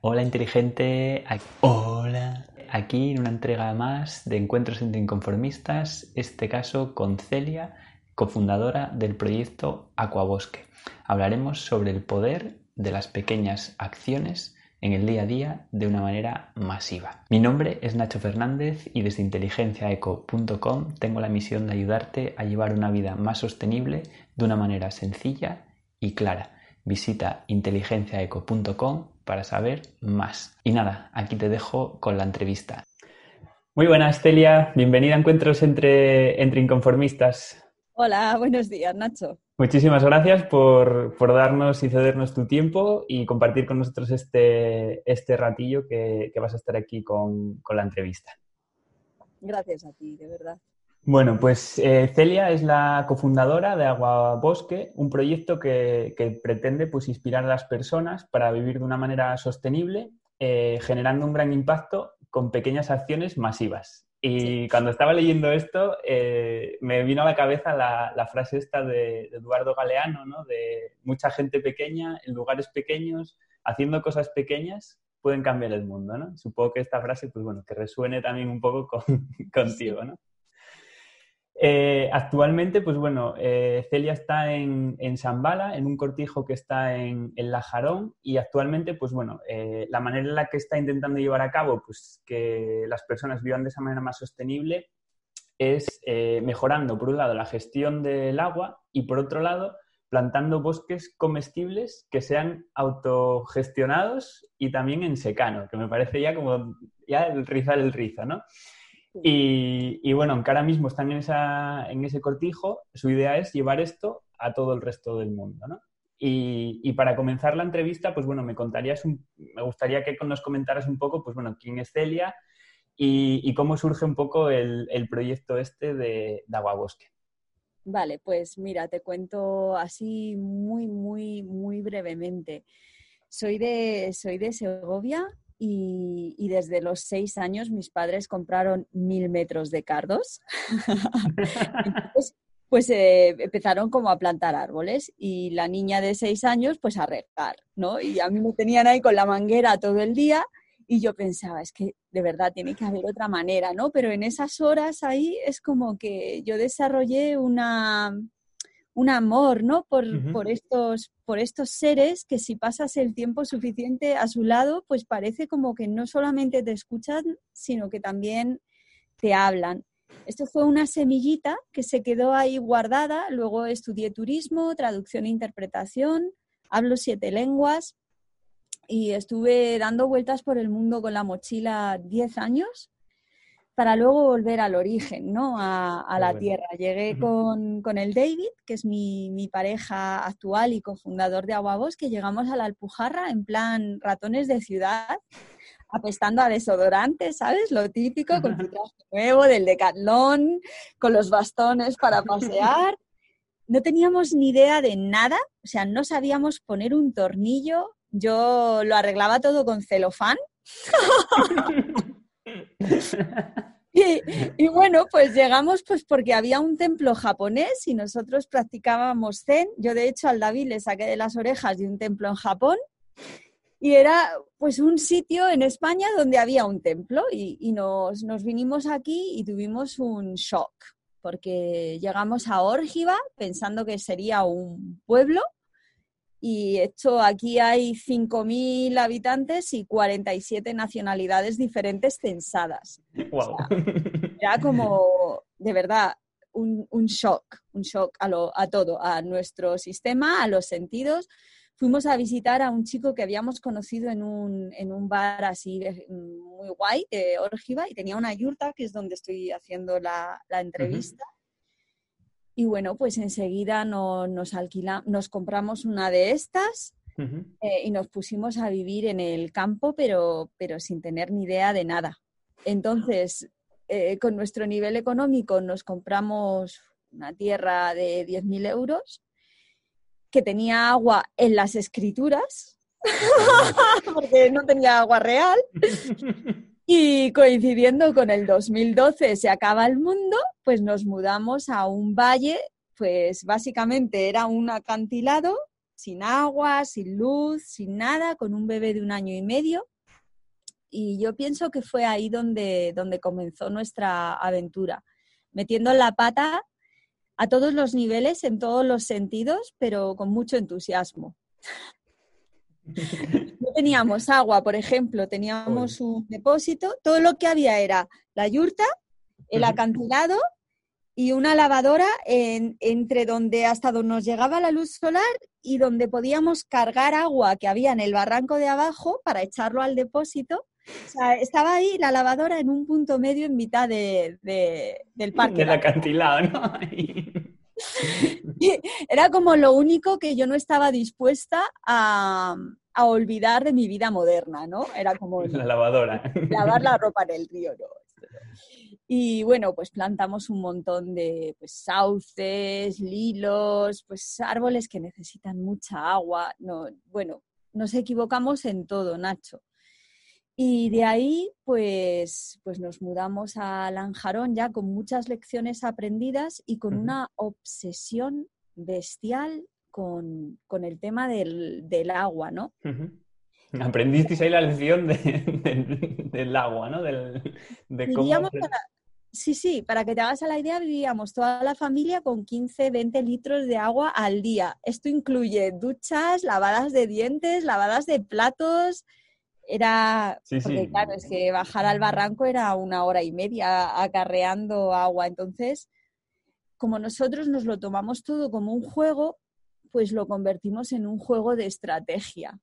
Hola inteligente, hola. Aquí en una entrega más de Encuentros entre Inconformistas, este caso con Celia, cofundadora del proyecto Aquabosque. Hablaremos sobre el poder de las pequeñas acciones en el día a día de una manera masiva. Mi nombre es Nacho Fernández y desde inteligenciaeco.com tengo la misión de ayudarte a llevar una vida más sostenible de una manera sencilla y clara Visita inteligenciaeco.com para saber más. Y nada, aquí te dejo con la entrevista. Muy buenas, Celia. Bienvenida a Encuentros entre, entre Inconformistas. Hola, buenos días, Nacho. Muchísimas gracias por, darnos y cedernos tu tiempo y compartir con nosotros este, este ratillo que, vas a estar aquí con, con la entrevista. Gracias a ti, de verdad. Bueno, pues eh, Celia es la cofundadora de Agua Bosque, un proyecto que, pretende pues, inspirar a las personas para vivir de una manera sostenible, eh, generando un gran impacto con pequeñas acciones masivas. Y cuando estaba leyendo esto, eh, me vino a la cabeza la, frase esta de, Eduardo Galeano, ¿no? de mucha gente pequeña, en lugares pequeños, haciendo cosas pequeñas, pueden cambiar el mundo. ¿no? Supongo que esta frase, pues bueno, que resuene también un poco con, contigo, ¿no? Eh, actualmente, pues bueno, eh, Celia está en, en Zambala, en un cortijo que está en, en Lajarón y actualmente, pues bueno, eh, la manera en la que está intentando llevar a cabo pues, que las personas vivan de esa manera más sostenible es mejorando, por un lado, la gestión del agua y, por otro lado, plantando bosques comestibles que sean autogestionados y también en secano, que me parece ya como ya el rizar el rizo, ¿no? Y, bueno, aunque ahora mismo están en, ese cortijo, su idea es llevar esto a todo el resto del mundo, ¿no? Y, para comenzar la entrevista, pues bueno, me contarías, me gustaría que nos comentaras un poco, pues bueno, quién es Celia y, cómo surge un poco el, proyecto este de, de Aguabosque. Vale, pues mira, te cuento así muy, muy, muy brevemente. Soy de, soy de Segovia, y, desde los seis años mis padres compraron mil metros de cardos. pues eh, empezaron como a plantar árboles y la niña de seis años pues a regar, ¿no? Y a mí me tenían ahí con la manguera todo el día y yo pensaba, es que de verdad tiene que haber otra manera, ¿no? Pero en esas horas ahí es como que yo desarrollé una, un amor, ¿no? Por, por, estos, por estos seres que si pasas el tiempo suficiente a su lado, pues parece como que no solamente te escuchan, sino que también te hablan. Esto fue una semillita que se quedó ahí guardada, luego estudié turismo, traducción e interpretación, hablo siete lenguas y estuve dando vueltas por el mundo con la mochila diez años para luego volver al origen, ¿no? A, la tierra. Llegué con, el David, que es mi, pareja actual y cofundador de Aguabos, que llegamos a la Alpujarra en plan ratones de ciudad, apestando a desodorante, ¿sabes? Lo típico, con tu traje nuevo, del decatlón, con los bastones para pasear. No teníamos ni idea de nada, o sea, no sabíamos poner un tornillo. Yo lo arreglaba todo con celofán. Y, bueno, pues llegamos pues porque había un templo japonés y nosotros practicábamos zen. Yo de hecho al David le saqué de las orejas de un templo en Japón y era pues un sitio en España donde había un templo y, nos, nos, vinimos aquí y tuvimos un shock porque llegamos a Órgiva pensando que sería un pueblo y hecho aquí hay 5.000 habitantes y 47 nacionalidades diferentes censadas. era como, de verdad, un, shock, un shock a, lo, a todo, a nuestro sistema, a los sentidos. Fuimos a visitar a un chico que habíamos conocido en un, en un bar así muy guay de Orgiva y tenía una yurta, que es donde estoy haciendo la, la entrevista. Y bueno, pues enseguida nos, alquilamos, nos compramos una de estas eh, y nos pusimos a vivir en el campo, pero, pero sin tener ni idea de nada. Entonces, eh, con nuestro nivel económico nos compramos una tierra de 10.000 euros que tenía agua en las escrituras, porque no tenía agua real. Y coincidiendo con el 2012 se acaba el mundo, pues nos mudamos a un valle, pues básicamente era un acantilado, sin agua, sin luz, sin nada, con un bebé de un año y medio. Y yo pienso que fue ahí donde, donde comenzó nuestra aventura, metiendo la pata a todos los niveles, en todos los sentidos, pero con mucho entusiasmo. No teníamos agua, por ejemplo, teníamos un depósito, todo lo que había era la yurta, el acantilado y una lavadora entre donde hasta donde nos llegaba la luz solar y donde podíamos cargar agua que había en el barranco de abajo para echarlo al depósito. O sea, estaba ahí la lavadora en un punto medio en mitad de, del parque. Del acantilado, ¿no? Era como lo único que yo no estaba dispuesta a, olvidar de mi vida moderna, ¿no? Era como... La lavadora. Lavar la ropa en el río, ¿no? Y bueno, pues plantamos un montón de pues, sauces, lilos, pues árboles que necesitan mucha agua. No, bueno, nos equivocamos en todo, Nacho. Y de ahí, pues, pues nos mudamos a Lanjarón ya con muchas lecciones aprendidas y con una obsesión bestial con, el tema del, agua, ¿no? Aprendisteis ahí la lección del agua, ¿no? de cómo... sí, sí, para que te hagas a la idea, vivíamos toda la familia con 15, 20 litros de agua al día. Esto incluye duchas, lavadas de dientes, lavadas de platos, era, porque claro, es que bajar al barranco era una hora y media acarreando agua. Entonces, como nosotros nos lo tomamos todo como un juego, pues lo convertimos en un juego de estrategia.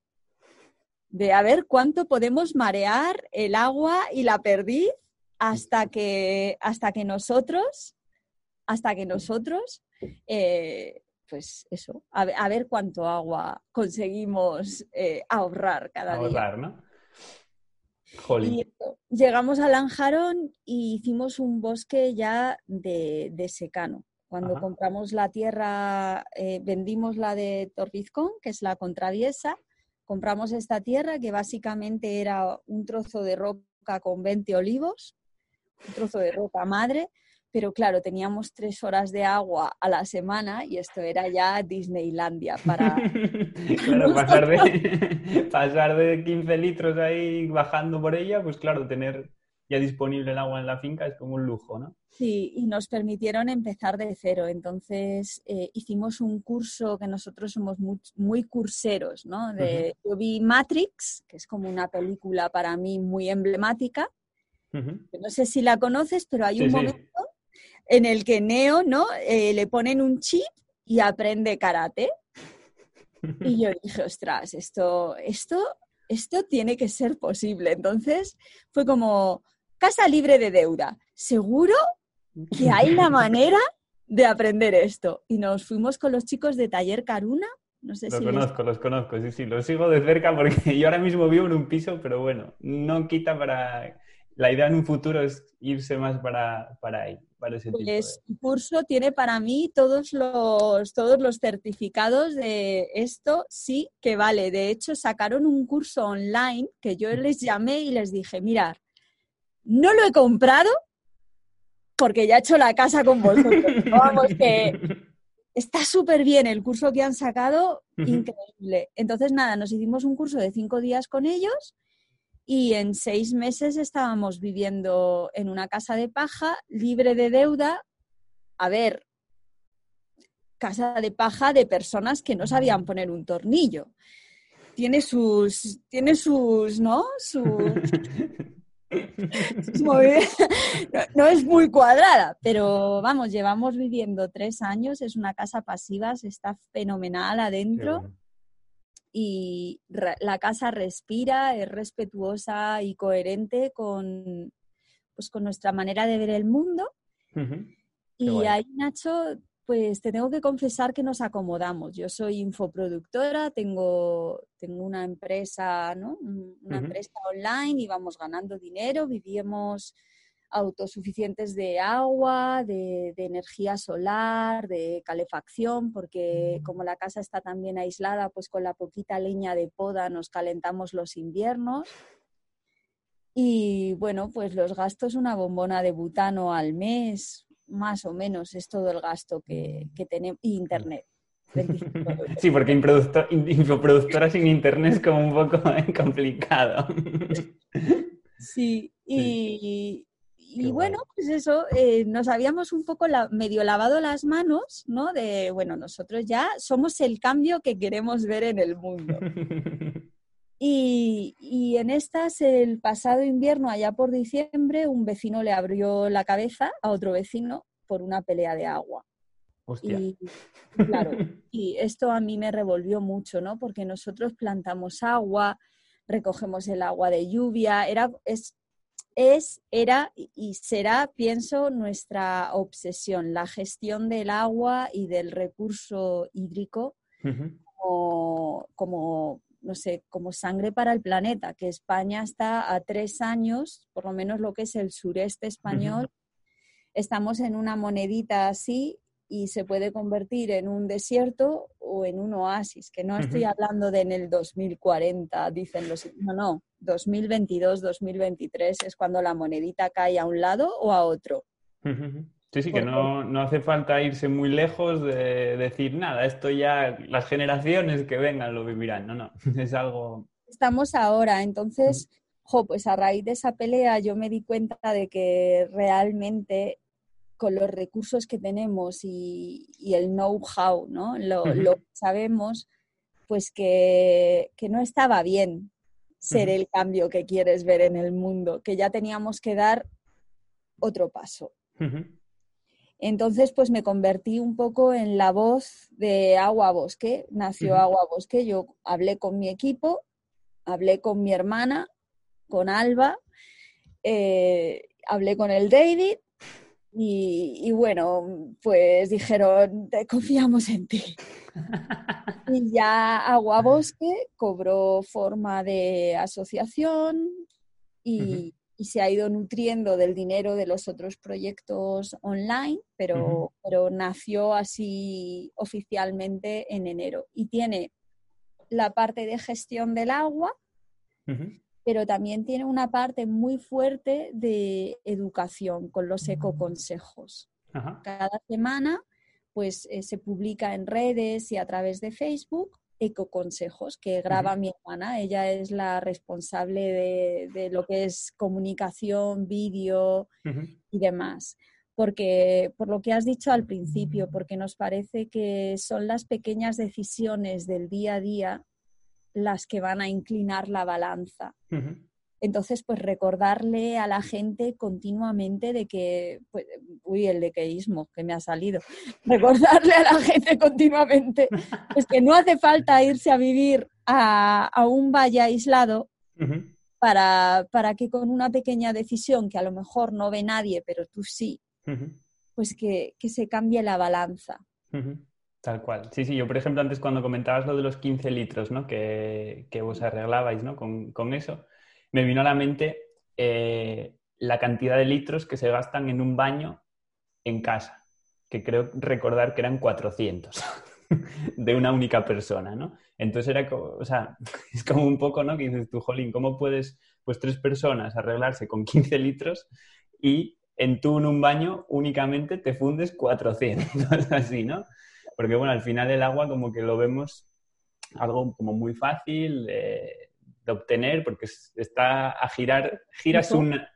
De a ver cuánto podemos marear el agua y la perdiz hasta que, hasta que nosotros, hasta que nosotros, eh, pues eso, a, ver cuánto agua conseguimos eh, ahorrar cada ahorrar, ¿no? Llegamos a Lanjarón y hicimos un bosque ya de, secano. Cuando compramos la tierra, eh, vendimos la de Torbizcón, que es la contraviesa, compramos esta tierra que básicamente era un trozo de roca con 20 olivos, un trozo de roca madre, pero claro, teníamos tres horas de agua a la semana y esto era ya Disneylandia para... claro, pasar de, pasar de 15 litros ahí bajando por ella, pues claro, tener ya disponible el agua en la finca es como un lujo, ¿no? Sí, y nos permitieron empezar de cero. Entonces eh, hicimos un curso que nosotros somos muy, curseros, ¿no? De, Yo vi Matrix, que es como una película para mí muy emblemática. No sé si la conoces, pero hay un momento en el que Neo, ¿no? Eh, le ponen un chip y aprende karate. Y yo dije, ostras, esto, esto, esto tiene que ser posible. Entonces fue como, casa libre de deuda. ¿Seguro que hay la manera de aprender esto? Y nos fuimos con los chicos de Taller Caruna. No sé los conozco, los conozco, sí, sí, los sigo de cerca porque yo ahora mismo vivo en un piso, pero bueno, no quita para... La idea en un futuro es irse más para, para ahí. Pues el curso tiene para mí todos los, todos los certificados de esto, sí que vale. De hecho, sacaron un curso online que yo les llamé y les dije, mirad, no lo he comprado porque ya he hecho la casa con vosotros. Vamos, que está súper bien el curso que han sacado, increíble. Entonces, nada, nos hicimos un curso de cinco días con ellos y en seis meses estábamos viviendo en una casa de paja, libre de deuda. A ver, casa de paja de personas que no sabían poner un tornillo. Tiene sus, tiene sus, ¿no? Sus, no, es muy cuadrada, pero vamos, llevamos viviendo tres años, es una casa pasiva, se está fenomenal adentro y la casa respira, es respetuosa y coherente con, pues, con nuestra manera de ver el mundo. Y ahí, Nacho, pues te tengo que confesar que nos acomodamos. Yo soy infoproductora, tengo, tengo una empresa, ¿no? Una empresa online y vamos ganando dinero, vivíamos autosuficientes de agua, de, energía solar, de calefacción, porque como la casa está también aislada, pues con la poquita leña de poda nos calentamos los inviernos. Y bueno, pues los gastos, una bombona de butano al mes, más o menos, es todo el gasto que, tenemos. Y internet. Sí, porque infoproductora sin internet es como un poco complicado. Sí, y, y bueno, pues eso, eh, nos habíamos un poco medio lavado las manos, ¿no? De, bueno, nosotros ya somos el cambio que queremos ver en el mundo. Y, y, en estas, el pasado invierno, allá por diciembre, un vecino le abrió la cabeza a otro vecino por una pelea de agua. Hostia. Y claro, y esto a mí me revolvió mucho, ¿no? Porque nosotros plantamos agua, recogemos el agua de lluvia, era, es, es, era y será, pienso, nuestra obsesión, la gestión del agua y del recurso hídrico como, no sé, como sangre para el planeta, que España está a tres años, por lo menos lo que es el sureste español, estamos en una monedita así y se puede convertir en un desierto o en un oasis, que no estoy hablando de en el 2040, dicen los... No, no, 2022, 2023 es cuando la monedita cae a un lado o a otro. Sí, sí, que no, no, hace falta irse muy lejos de decir nada, esto ya las generaciones que vengan lo vivirán, no, no, es algo... Estamos ahora, entonces, jo, pues a raíz de esa pelea yo me di cuenta de que realmente con los recursos que tenemos y, el know-how, ¿no? Lo, que sabemos, pues que, no estaba bien ser el cambio que quieres ver en el mundo, que ya teníamos que dar otro paso. Entonces, pues me convertí un poco en la voz de Agua Bosque. Nació Agua Bosque. Yo hablé con mi equipo, hablé con mi hermana, con Alba, eh, hablé con el David y, bueno, pues dijeron, confiamos en ti. y ya Agua Bosque cobró forma de asociación y, se ha ido nutriendo del dinero de los otros proyectos online, pero, pero nació así oficialmente en enero. Y tiene la parte de gestión del agua, pero también tiene una parte muy fuerte de educación con los ecoconsejos. Cada semana pues eh, se publica en redes y a través de Facebook ecoconsejos que graba mi hermana. Ella es la responsable de, lo que es comunicación, vídeo y demás. Porque, por lo que has dicho al principio, porque nos parece que son las pequeñas decisiones del día a día las que van a inclinar la balanza. Entonces, pues recordarle a la gente continuamente de que, pues, uy, el dequeísmo que me ha salido, recordarle a la gente continuamente pues que no hace falta irse a vivir a, un valle aislado para, para, que con una pequeña decisión que a lo mejor no ve nadie, pero tú sí, pues que, que, se cambie la balanza. Tal cual. Sí, sí, yo por ejemplo antes cuando comentabas lo de los 15 litros, ¿no? Que, que vos arreglabais, ¿no? Con, con, eso, me vino a la mente eh, la cantidad de litros que se gastan en un baño en casa, que creo recordar que eran 400 de una única persona, ¿no? Entonces era como, o sea, es como un poco, ¿no? Que dices tú, Jolín, ¿cómo puedes, pues tres personas arreglarse con 15 litros y en tú en un baño únicamente te fundes 400, así, ¿no? Porque bueno, al final el agua como que lo vemos algo como muy fácil de, obtener porque está a girar, giras una,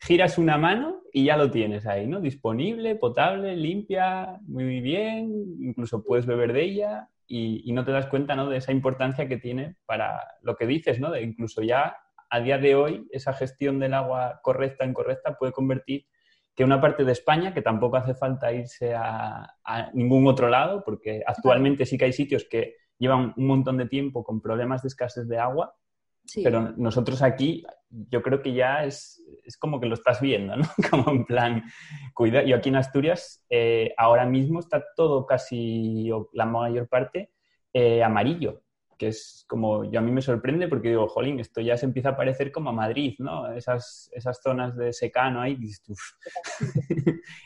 giras una mano y ya lo tienes ahí, ¿no? Disponible, potable, limpia, muy bien, incluso puedes beber de ella y, no te das cuenta, ¿no? De esa importancia que tiene para lo que dices, ¿no? De incluso ya a día de hoy esa gestión del agua correcta, incorrecta puede convertir que una parte de España, que tampoco hace falta irse a, ningún otro lado, porque actualmente sí que hay sitios que llevan un montón de tiempo con problemas de escasez de agua Pero nosotros aquí, yo creo que ya es, es, como que lo estás viendo, ¿no? Como en plan, cuida. Yo aquí en Asturias, eh, ahora mismo está todo casi, o la mayor parte, eh, amarillo que es como, yo a mí me sorprende porque digo, jolín, esto ya se empieza a parecer como a Madrid, ¿no? Esas, esas zonas de secano ahí.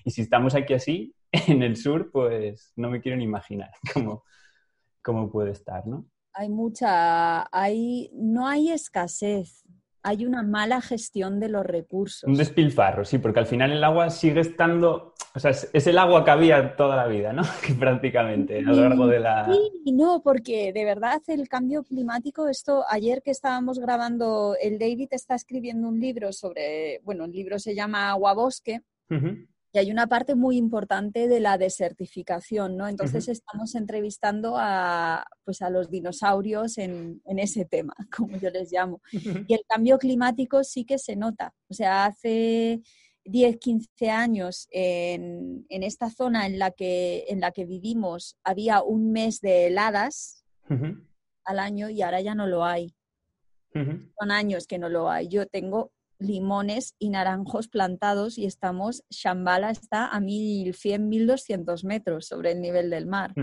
y si estamos aquí así, en el sur, pues no me quiero ni imaginar cómo, cómo puede estar, ¿no? Hay mucha, hay, no hay escasez, hay una mala gestión de los recursos. Un despilfarro, sí, porque al final el agua sigue estando, o sea, es, el agua que había toda la vida, ¿no? Prácticamente a lo largo de la... Sí, no, porque de verdad el cambio climático, esto, ayer que estábamos grabando, el David está escribiendo un libro sobre, bueno, el libro se llama Agua Bosque. Y hay una parte muy importante de la desertificación, ¿no? Entonces estamos entrevistando a, pues a los dinosaurios en, en, ese tema, como yo les llamo. Y el cambio climático sí que se nota. O sea, hace 10, 15 años en, en esta zona en la, que, en la que vivimos había un mes de heladas al año y ahora ya no lo hay. Son años que no lo hay. Yo tengo limones y naranjos plantados y estamos, Shambhala está a 1100, 1200 metros sobre el nivel del mar.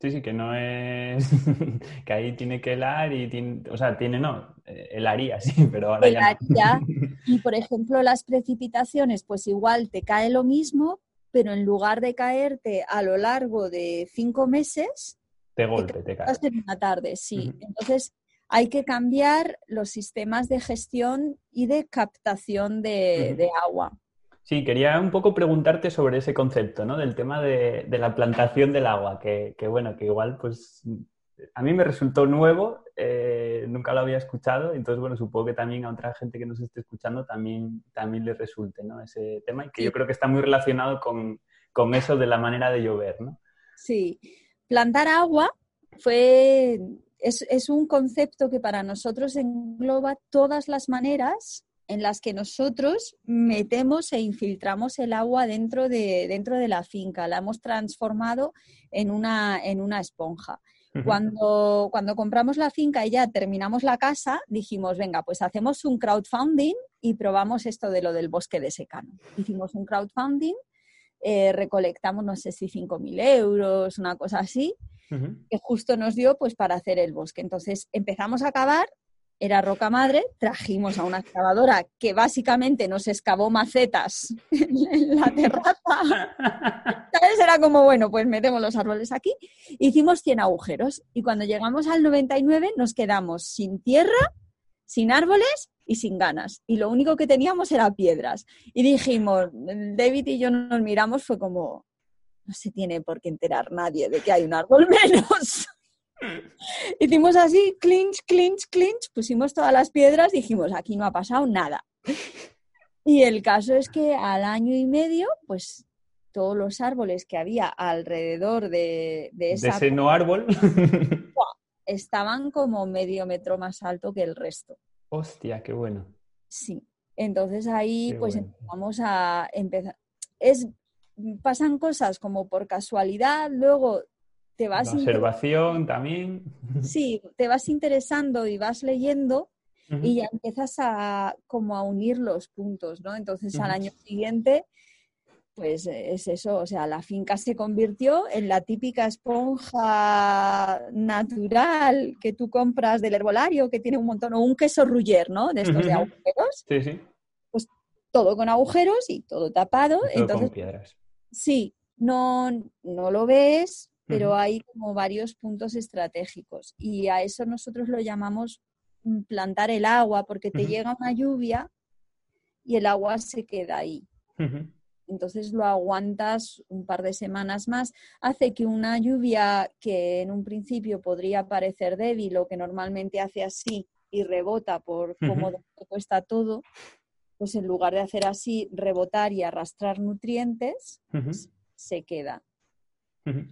Sí, sí, que no es, que ahí tiene que helar y tiene, o sea, tiene no, eh, helaría, sí, pero ahora ya no. Y por ejemplo, las precipitaciones, pues igual te cae lo mismo, pero en lugar de caerte a lo largo de cinco meses, de golpe te, cae. En una tarde, sí. Entonces, hay que cambiar los sistemas de gestión y de captación de, agua. Sí, quería un poco preguntarte sobre ese concepto, ¿no? Del tema de, la plantación del agua, que, bueno, que igual pues a mí me resultó nuevo, eh, nunca lo había escuchado, entonces bueno, supongo que también a otra gente que nos esté escuchando también, también le resulte, ¿no? Ese tema y que yo creo que está muy relacionado con, con eso de la manera de llover, ¿no? Sí, plantar agua fue es, un concepto que para nosotros engloba todas las maneras en las que nosotros metemos e infiltramos el agua dentro de, dentro de la finca. La hemos transformado en una, en una esponja. Cuando, cuando compramos la finca y ya terminamos la casa, dijimos, venga, pues hacemos un crowdfunding y probamos esto de lo del bosque de secano. Hicimos un crowdfunding, eh, recolectamos, no sé si 5.000 euros, una cosa así, que justo nos dio pues para hacer el bosque. Entonces empezamos a cavar, era roca madre, trajimos a una excavadora que básicamente nos excavó macetas en la terraza. Entonces era como, bueno, pues metemos los árboles aquí. Hicimos 100 agujeros y cuando llegamos al 99 nos quedamos sin tierra, sin árboles y sin ganas. Y lo único que teníamos era piedras. Y dijimos, David y yo nos miramos, fue como, no se tiene por qué enterar nadie de que hay un árbol menos. Hicimos así, clinch, clinch, clinch, pusimos todas las piedras, dijimos, aquí no ha pasado nada. Y el caso es que al año y medio, pues todos los árboles que había alrededor de, de, ese no árbol estaban como medio metro más alto que el resto. Hostia, qué bueno. Sí. Entonces ahí pues empezamos a empezar. Es pasan cosas como por casualidad, luego te vas... observación también. Sí, te vas interesando y vas leyendo y ya empiezas a como a unir los puntos, ¿no? Entonces al año siguiente, pues es eso, o sea, la finca se convirtió en la típica esponja natural que tú compras del herbolario, que tiene un montón, o un queso ruller, ¿no? De estos de agujeros. Sí, sí. Pues todo con agujeros y todo tapado. entonces, con piedras. Sí, no, no lo ves, pero hay como varios puntos estratégicos y a eso nosotros lo llamamos mm, plantar el agua porque te llega una lluvia y el agua se queda ahí. Entonces lo aguantas un par de semanas más, hace que una lluvia que en un principio podría parecer débil o que normalmente hace así y rebota por cómo cuesta todo, pues en lugar de hacer así, rebotar y arrastrar nutrientes, se queda.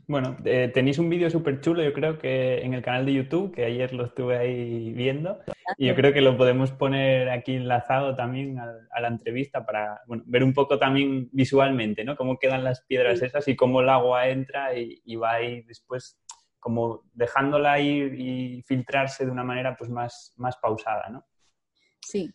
Bueno, eh, tenéis un vídeo súper chulo, yo creo que en el canal de YouTube, que ayer lo estuve ahí viendo, y yo creo que lo podemos poner aquí enlazado también a, la entrevista para ver un poco también visualmente, ¿no? Cómo quedan las piedras esas y cómo el agua entra y, va ahí después como dejándola ir y filtrarse de una manera pues más, más pausada, ¿no? Sí.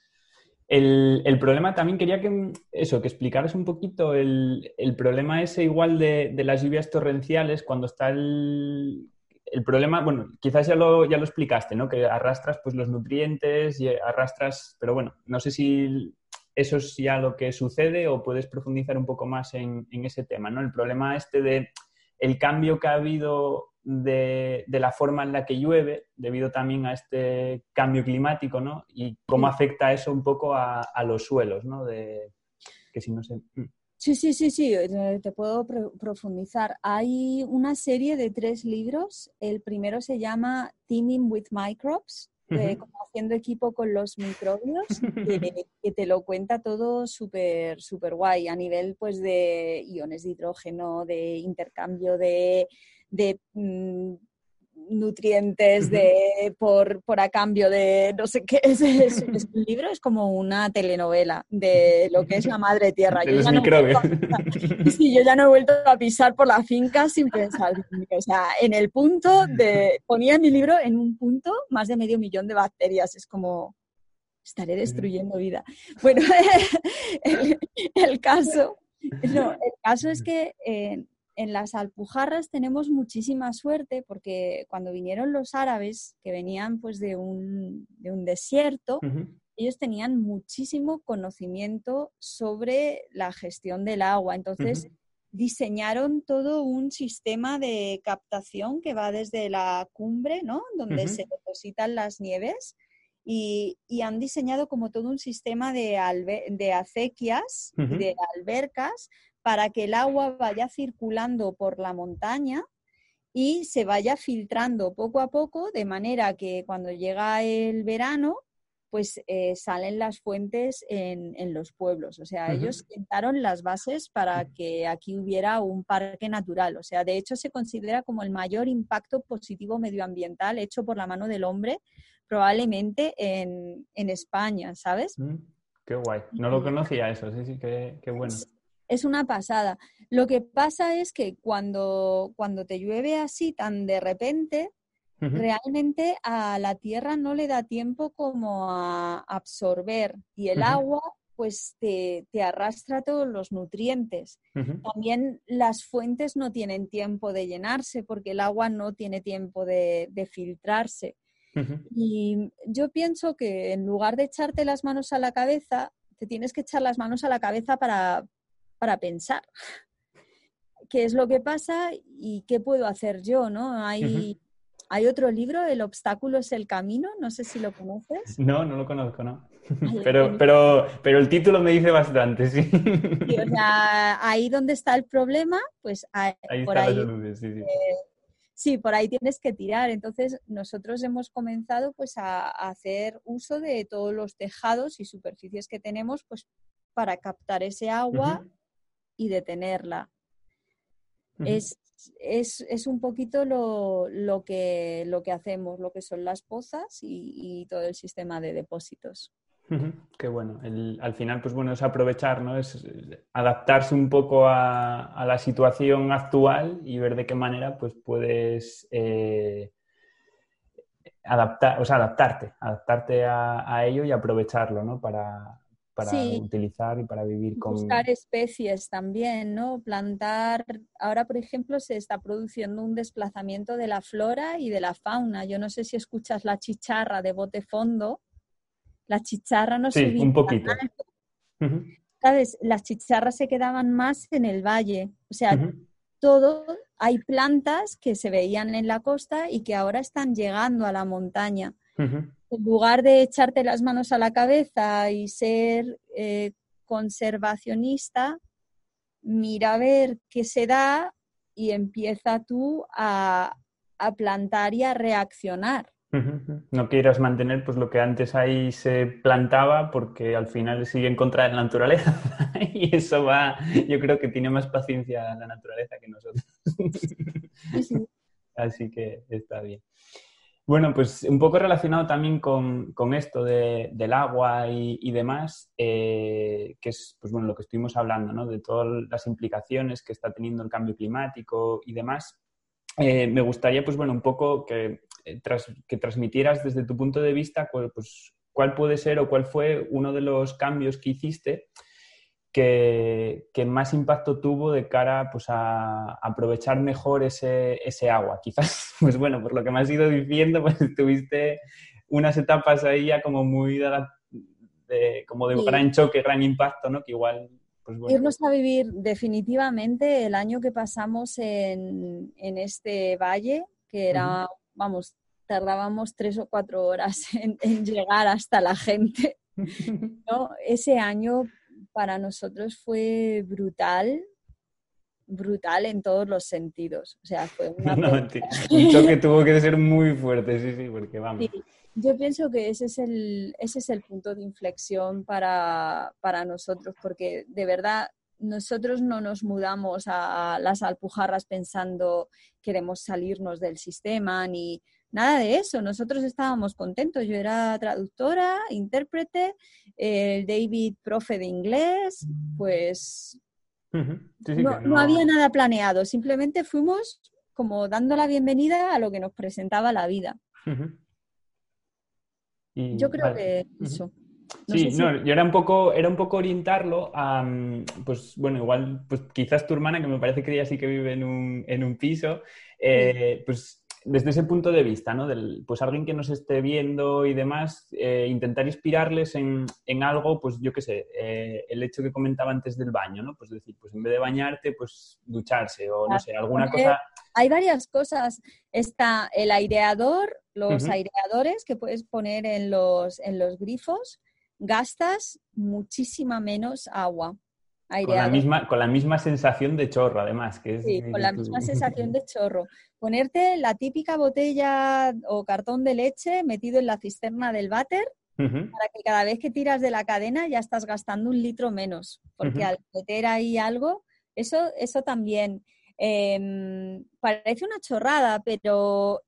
El, problema también quería que eso, que explicaras un poquito el, problema ese igual de, las lluvias torrenciales cuando está el, el problema, bueno, quizás ya lo, ya lo explicaste, ¿no? Que arrastras pues los nutrientes y arrastras, pero bueno, no sé si eso es ya lo que sucede o puedes profundizar un poco más en, en ese tema, ¿no? El problema este de el cambio que ha habido de, la forma en la que llueve, debido también a este cambio climático, ¿no? Y cómo afecta eso un poco a, los suelos, ¿no? De, que si no sé... Mm. Sí, sí, sí, sí, eh, te puedo profundizar. Hay una serie de tres libros. El primero se llama Teaming with Microbes, haciendo equipo con los microbios, que, te lo cuenta todo súper, súper guay a nivel pues de iones de hidrógeno, de intercambio de de mm, nutrientes de, por, por, a cambio de no sé qué. Es, es, un libro, es como una telenovela de lo que es la madre tierra. Yo ya, no sí, yo ya no he vuelto a pisar por la finca sin pensar. O sea, en el punto de. Ponía mi libro en un punto más de medio millón de bacterias. Es como. Estaré destruyendo vida. Bueno, el, caso. No, el caso es que eh, en las Alpujarras tenemos muchísima suerte porque cuando vinieron los árabes, que venían pues de un, desierto, ellos tenían muchísimo conocimiento sobre la gestión del agua. Entonces, diseñaron todo un sistema de captación que va desde la cumbre, ¿no? Donde se depositan las nieves. Y, han diseñado como todo un sistema de, de acequias, de albercas, para que el agua vaya circulando por la montaña y se vaya filtrando poco a poco, de manera que cuando llega el verano, pues eh, salen las fuentes en, los pueblos. O sea, ellos sentaron las bases para que aquí hubiera un parque natural. O sea, de hecho se considera como el mayor impacto positivo medioambiental hecho por la mano del hombre, probablemente en, España, ¿sabes? Mm, qué guay. No lo conocía eso, sí, sí, qué, qué bueno es una pasada. Lo que pasa es que cuando, cuando te llueve así tan de repente, realmente a la tierra no le da tiempo como a absorber y el agua pues te, arrastra todos los nutrientes. También las fuentes no tienen tiempo de llenarse porque el agua no tiene tiempo de, filtrarse. Y yo pienso que en lugar de echarte las manos a la cabeza, te tienes que echar las manos a la cabeza para, para pensar qué es lo que pasa y qué puedo hacer yo, ¿no? Hay, hay otro libro, El obstáculo es el camino, no sé si lo conoces. No, no lo conozco, ¿no? pero, pero, pero el título me dice bastante, sí. o sea, ahí donde está el problema, pues ahí, por ahí. sí, sí. Eh, sí, por ahí tienes que tirar. Entonces, nosotros hemos comenzado pues a, hacer uso de todos los tejados y superficies que tenemos pues para captar ese agua y detenerla. es, es, un poquito lo, lo, que, lo que hacemos, lo que son las pozas y, todo el sistema de depósitos. Qué bueno. al final, pues bueno, es aprovechar, ¿no? Es adaptarse un poco a, la situación actual y ver de qué manera pues puedes eh, adaptar, o sea, adaptarte, adaptarte a, a, ello y aprovecharlo, ¿no? Para, para utilizar y para vivir con... Buscar especies también, ¿no? Plantar... Ahora, por ejemplo, se está produciendo un desplazamiento de la flora y de la fauna. Yo no sé si escuchas la chicharra de bote fondo. La chicharra no sí, un poquito. ¿Sabes? Las chicharras se quedaban más en el valle. O sea, todo... Hay plantas que se veían en la costa y que ahora están llegando a la montaña en lugar de echarte las manos a la cabeza y ser eh, conservacionista, mira a ver qué se da y empieza tú a, plantar y a reaccionar. No quieras mantener pues lo que antes ahí se plantaba porque al final sigue en contra de la naturaleza y eso va, yo creo que tiene más paciencia la naturaleza que nosotros. Así que está bien. Bueno, pues un poco relacionado también con, esto del agua y, demás, eh, que es pues bueno, lo que estuvimos hablando, ¿no? de todas las implicaciones que está teniendo el cambio climático y demás. eh, me gustaría, pues bueno, un poco que, eh, que transmitieras desde tu punto de vista, pues, cuál puede ser o cuál fue uno de los cambios que hiciste que, más impacto tuvo de cara pues, a, aprovechar mejor ese, agua. Quizás, pues bueno, por lo que me has ido diciendo, pues tuviste unas etapas ahí ya como muy de, como de gran choque, gran impacto, ¿no? Que igual pues Irnos a vivir definitivamente el año que pasamos en, este valle, que era, vamos, tardábamos tres o cuatro horas en, llegar hasta la gente. ¿no? Ese año para nosotros fue brutal, brutal en todos los sentidos. O sea, fue una... un choque tuvo que ser muy fuerte, sí, sí, porque vamos. Yo pienso que ese es el, ese es el punto de inflexión para, nosotros, porque de verdad nosotros no nos mudamos a las alpujarras pensando queremos salirnos del sistema ni nada de eso. Nosotros estábamos contentos. Yo era traductora, intérprete, el David profe de inglés, pues no, había nada planeado. Simplemente fuimos como dando la bienvenida a lo que nos presentaba la vida yo creo que eso. sí, no, yo era un poco, era un poco orientarlo a, mm, pues bueno, igual, pues quizás tu hermana, que me parece que ella sí que vive en un, en un piso, eh, pues desde ese punto de vista, ¿no? Del, pues alguien que nos esté viendo y demás, eh, intentar inspirarles en, en, algo, pues yo qué sé, eh, el hecho que comentaba antes del baño, ¿no? Pues decir, pues en vez de bañarte, pues ducharse o no sé, alguna cosa hay varias cosas. Está el aireador, los aireadores que puedes poner en los, en los grifos, gastas muchísima menos agua. Con la, misma, con la misma sensación de chorro, además. Que sí, con la misma sensación de chorro. Ponerte la típica botella o cartón de leche metido en la cisterna del váter para que cada vez que tiras de la cadena ya estás gastando un litro menos. Porque al meter ahí algo, eso, eso también. Em, parece una chorrada, pero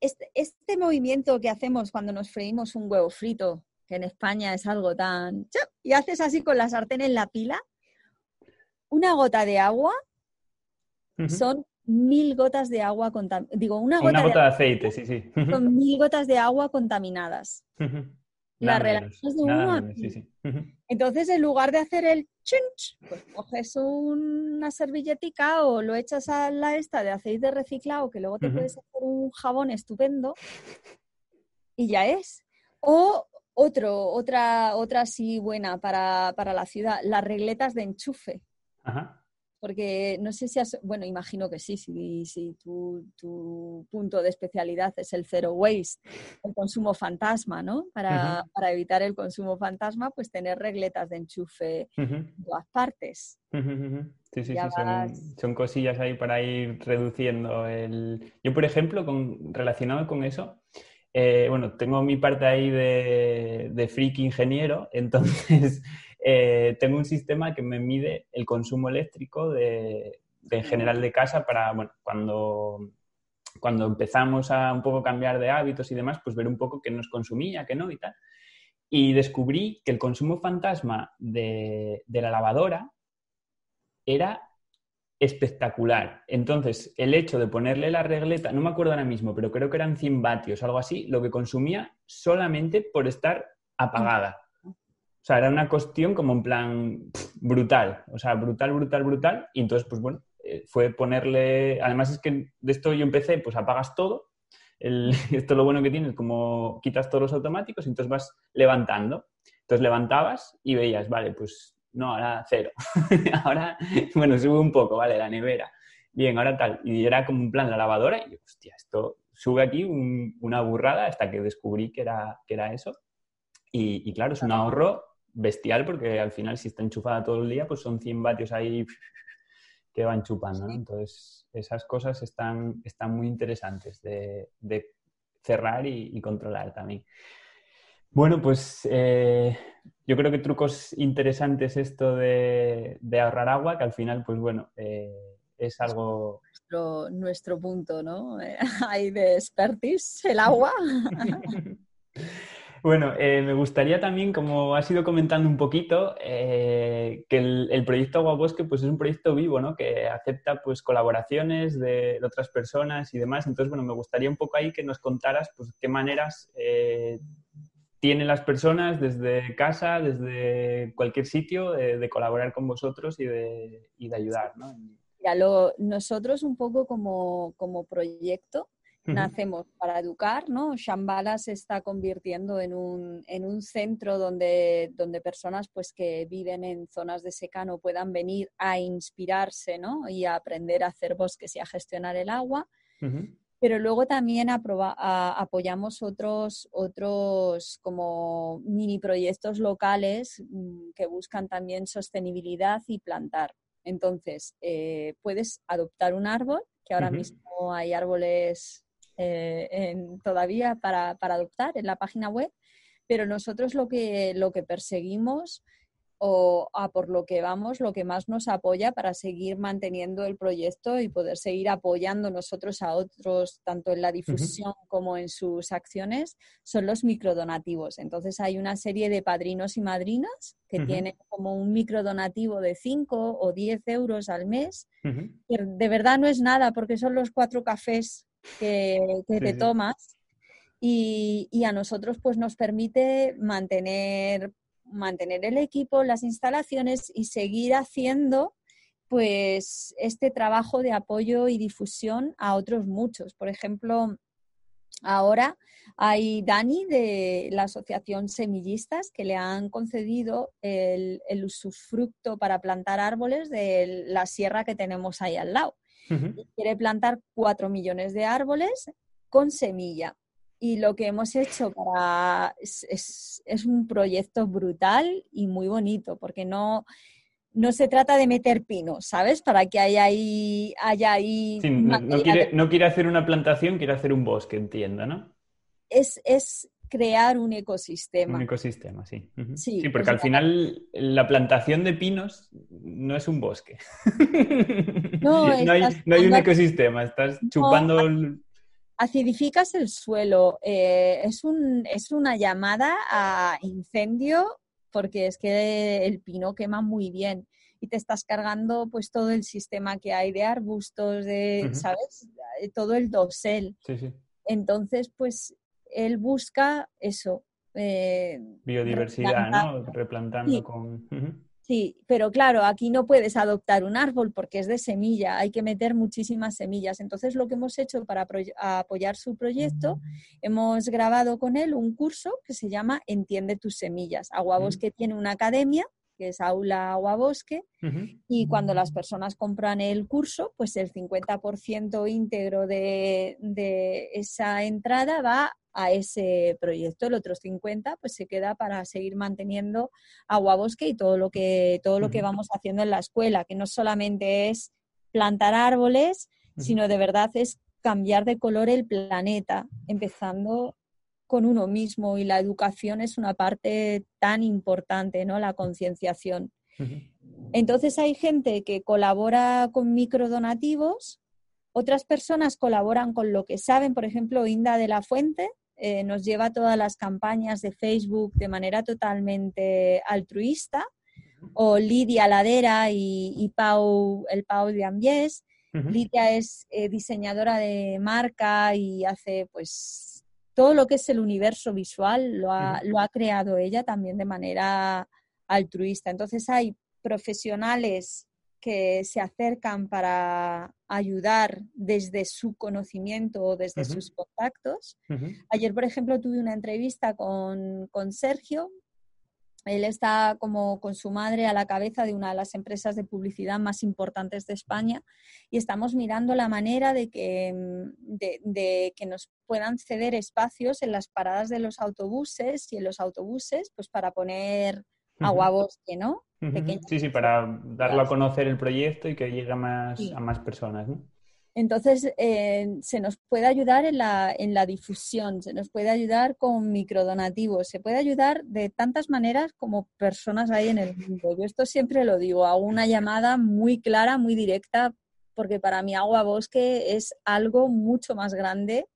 este, este, movimiento que hacemos cuando nos freímos un huevo frito, que en España es algo tan... Y haces así con la sartén en la pila, una gota de agua son mil gotas de agua contaminadas. Digo, una gota, de, aceite, sí, sí. Son mil gotas de agua contaminadas. La relación es de uno Entonces, en lugar de hacer el chunch, pues coges una servilletica o lo echas a la esta de aceite reciclado, que luego te puedes hacer un jabón estupendo y ya es. O otro, otra, otra sí buena para, para la ciudad, las regletas de enchufe. Ajá. Porque no sé si has, bueno, imagino que sí, si, si tu, punto de especialidad es el zero waste, el consumo fantasma, ¿no? Para, evitar el consumo fantasma, pues tener regletas de enchufe en todas partes. Sí, sí, sí, son, cosillas ahí para ir reduciendo el... Yo, por ejemplo, con, relacionado con eso, eh, bueno, tengo mi parte ahí de, freak ingeniero, entonces eh, tengo un sistema que me mide el consumo eléctrico en general de casa para, bueno, cuando, cuando empezamos a un poco cambiar de hábitos y demás, pues ver un poco qué nos consumía, qué no y tal. Y descubrí que el consumo fantasma de la lavadora era espectacular. Entonces, el hecho de ponerle la regleta, no me acuerdo ahora mismo, pero creo que eran 100 vatios, algo así, lo que consumía solamente por estar apagada. O sea, era una cuestión como en plan brutal, o sea, brutal, brutal, brutal. Y entonces, pues bueno, eh, fue ponerle, además es que de esto yo empecé, pues apagas todo. esto lo bueno que tiene es como quitas todos los automáticos y entonces vas levantando. Entonces levantabas y veías, vale, pues no, ahora cero. ahora, bueno, sube un poco, vale, la nevera. Bien, ahora tal. Y era como un plan la lavadora y, hostia, esto sube aquí una burrada hasta que descubrí que era, que era eso. Y, y, claro, es un ahorro bestial porque al final si está enchufada todo el día, pues son 100 vatios ahí que van chupando. Entonces, esas cosas están, están muy interesantes de, cerrar y, controlar también. Bueno, pues eh, yo creo que trucos interesantes esto de, ahorrar agua, que al final, pues bueno, eh, es algo... Nuestro, nuestro punto, ¿no? Hay de expertise, el agua. Bueno, eh, me gustaría también, como has ido comentando un poquito, eh, que el, proyecto Agua Bosque pues, es un proyecto vivo, ¿no? Que acepta pues, colaboraciones de, otras personas y demás. Entonces, bueno, me gustaría un poco ahí que nos contaras pues, qué maneras eh, tienen las personas desde casa, desde cualquier sitio, de colaborar con vosotros y de, y de ayudar, ¿no? Ya, lo, nosotros un poco como, como proyecto nacemos para educar, ¿no? Shambhala se está convirtiendo en un, en un centro donde, donde, personas pues, que viven en zonas de secano puedan venir a inspirarse ¿no? y a aprender a hacer bosques y a gestionar el agua. Pero luego también apoyamos otros, otros como mini proyectos locales mm, que buscan también sostenibilidad y plantar. Entonces, eh, puedes adoptar un árbol, que ahora mismo hay árboles eh, todavía para, adoptar en la página web, pero nosotros lo que, lo que perseguimos o a por lo que vamos, lo que más nos apoya para seguir manteniendo el proyecto y poder seguir apoyando nosotros a otros, tanto en la difusión como en sus acciones, son los microdonativos. Entonces hay una serie de padrinos y madrinas que tienen como un microdonativo de 5 o 10 euros al mes, que de verdad no es nada porque son los cuatro cafés que, te tomas y, a nosotros pues nos permite mantener, mantener el equipo, las instalaciones y seguir haciendo pues este trabajo de apoyo y difusión a otros muchos. Por ejemplo, ahora hay Dani de la Asociación Semillistas que le han concedido el, usufructo para plantar árboles de la sierra que tenemos ahí al lado quiere plantar cuatro millones de árboles con semilla. Y lo que hemos hecho para es, un proyecto brutal y muy bonito, porque no, no se trata de meter pinos, ¿sabes? Para que haya ahí... Haya ahí no, quiere, hacer una plantación, quiere hacer un bosque, entiendo, ¿no? Es, es crear un ecosistema. Un ecosistema, sí. Sí, porque al final la plantación de pinos no es un bosque. No, no, hay, un ecosistema, estás chupando... Acidificas el suelo, eh, es, un, es una llamada a incendio porque es que el pino quema muy bien y te estás cargando pues todo el sistema que hay de arbustos, de, ¿sabes? Todo el dosel. Sí, sí. Entonces, pues él busca eso. Eh, Biodiversidad, ¿no? Replantando con... Sí, pero claro, aquí no puedes adoptar un árbol porque es de semilla, hay que meter muchísimas semillas. Entonces, lo que hemos hecho para apoyar su proyecto, hemos grabado con él un curso que se llama Entiende tus semillas. Aguabosque tiene una academia que es Aula Aguabosque, y cuando las personas compran el curso, pues el 50% íntegro de, de esa entrada va a ese proyecto. El otro 50 pues se queda para seguir manteniendo agua bosque y todo lo que, todo lo que vamos haciendo en la escuela, que no solamente es plantar árboles, sino de verdad es cambiar de color el planeta, empezando con uno mismo y la educación es una parte tan importante, ¿no? La concienciación. Entonces hay gente que colabora con microdonativos, otras personas colaboran con lo que saben, por ejemplo, Inda de la Fuente, eh, nos lleva todas las campañas de Facebook de manera totalmente altruista, o Lidia Ladera y, Pau, el Pau de Ambies. Lidia es eh, diseñadora de marca y hace pues todo lo que es el universo visual lo ha, lo ha creado ella también de manera altruista. Entonces hay profesionales que se acercan para ayudar desde su conocimiento o desde sus contactos. Ayer, por ejemplo, tuve una entrevista con, Sergio. Él está como con su madre a la cabeza de una de las empresas de publicidad más importantes de España y estamos mirando la manera de que, de, que nos puedan ceder espacios en las paradas de los autobuses y en los autobuses pues para poner agua bosque, ¿no? Sí, sí, para darlo a conocer el proyecto y que llegue a más, a más personas, ¿no? Entonces, eh, se nos puede ayudar en la, en la difusión, se nos puede ayudar con microdonativos, se puede ayudar de tantas maneras como personas hay en el mundo. Yo esto siempre lo digo, hago una llamada muy clara, muy directa, porque para mí agua bosque es algo mucho más grande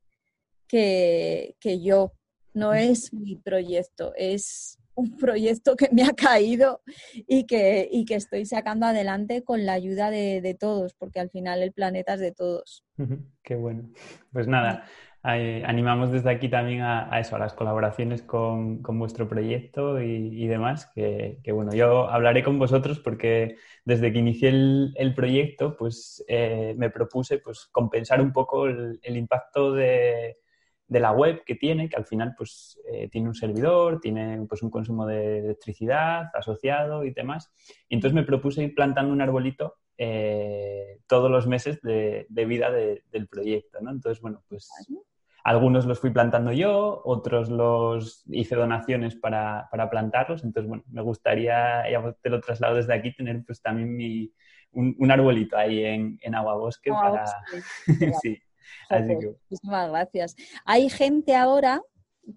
que, que yo. no es mi proyecto, es un proyecto que me ha caído y que, y que estoy sacando adelante con la ayuda de, todos, porque al final el planeta es de todos. Qué bueno. Pues nada, animamos desde aquí también a, eso, a las colaboraciones con, vuestro proyecto y, demás, que, bueno, yo hablaré con vosotros porque desde que inicié el, proyecto, pues eh, me propuse pues compensar un poco el, impacto de, la web que tiene, que al final pues eh, tiene un servidor, tiene pues un consumo de electricidad asociado y demás. Y entonces me propuse ir plantando un arbolito eh, todos los meses de, vida del proyecto, ¿no? Entonces, bueno, pues algunos los fui plantando yo, otros los hice donaciones para, plantarlos. Entonces, bueno, me gustaría, ya te lo traslado desde aquí, tener pues también mi, un, arbolito ahí en, en Agua Bosque para... sí, Muchísimas gracias. Hay gente ahora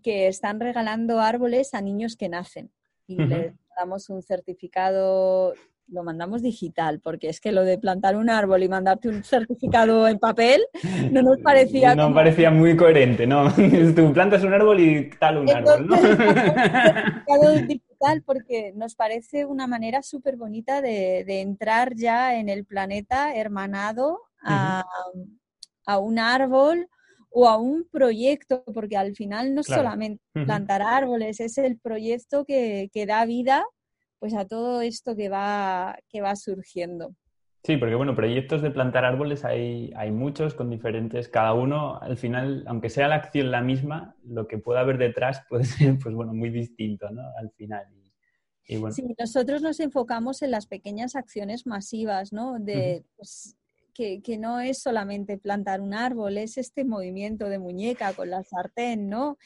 que están regalando árboles a niños que nacen y les damos un certificado lo mandamos digital, porque es que lo de plantar un árbol y mandarte un certificado en papel no nos parecía... No parecía muy coherente, ¿no? Tú plantas un árbol y tal un árbol, ¿no? certificado digital porque nos parece una manera súper bonita de, entrar ya en el planeta hermanado a, un árbol o a un proyecto, porque al final no solamente plantar árboles, es el proyecto que, que da vida pues a todo esto que va, que va surgiendo. Sí, porque bueno, proyectos de plantar árboles hay, hay muchos con diferentes, cada uno al final, aunque sea la acción la misma, lo que pueda haber detrás puede ser pues bueno, muy distinto, ¿no? Al final. Y, bueno. Sí, nosotros nos enfocamos en las pequeñas acciones masivas, ¿no? De, pues, que, que, no es solamente plantar un árbol, es este movimiento de muñeca con la sartén, ¿no?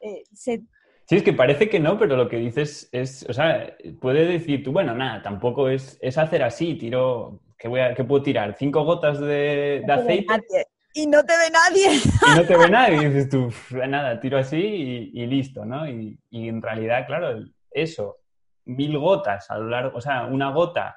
Eh, se, Sí, es que parece que no, pero lo que dices es, o sea, puede decir tú, bueno, nada, tampoco es, es hacer así, tiro, ¿qué, voy a, puedo tirar? ¿Cinco gotas de, aceite? Y no te ve nadie. Y no te ve nadie, y dices tú, nada, tiro así y, listo, ¿no? Y, y, en realidad, claro, eso, mil gotas a lo largo, o sea, una gota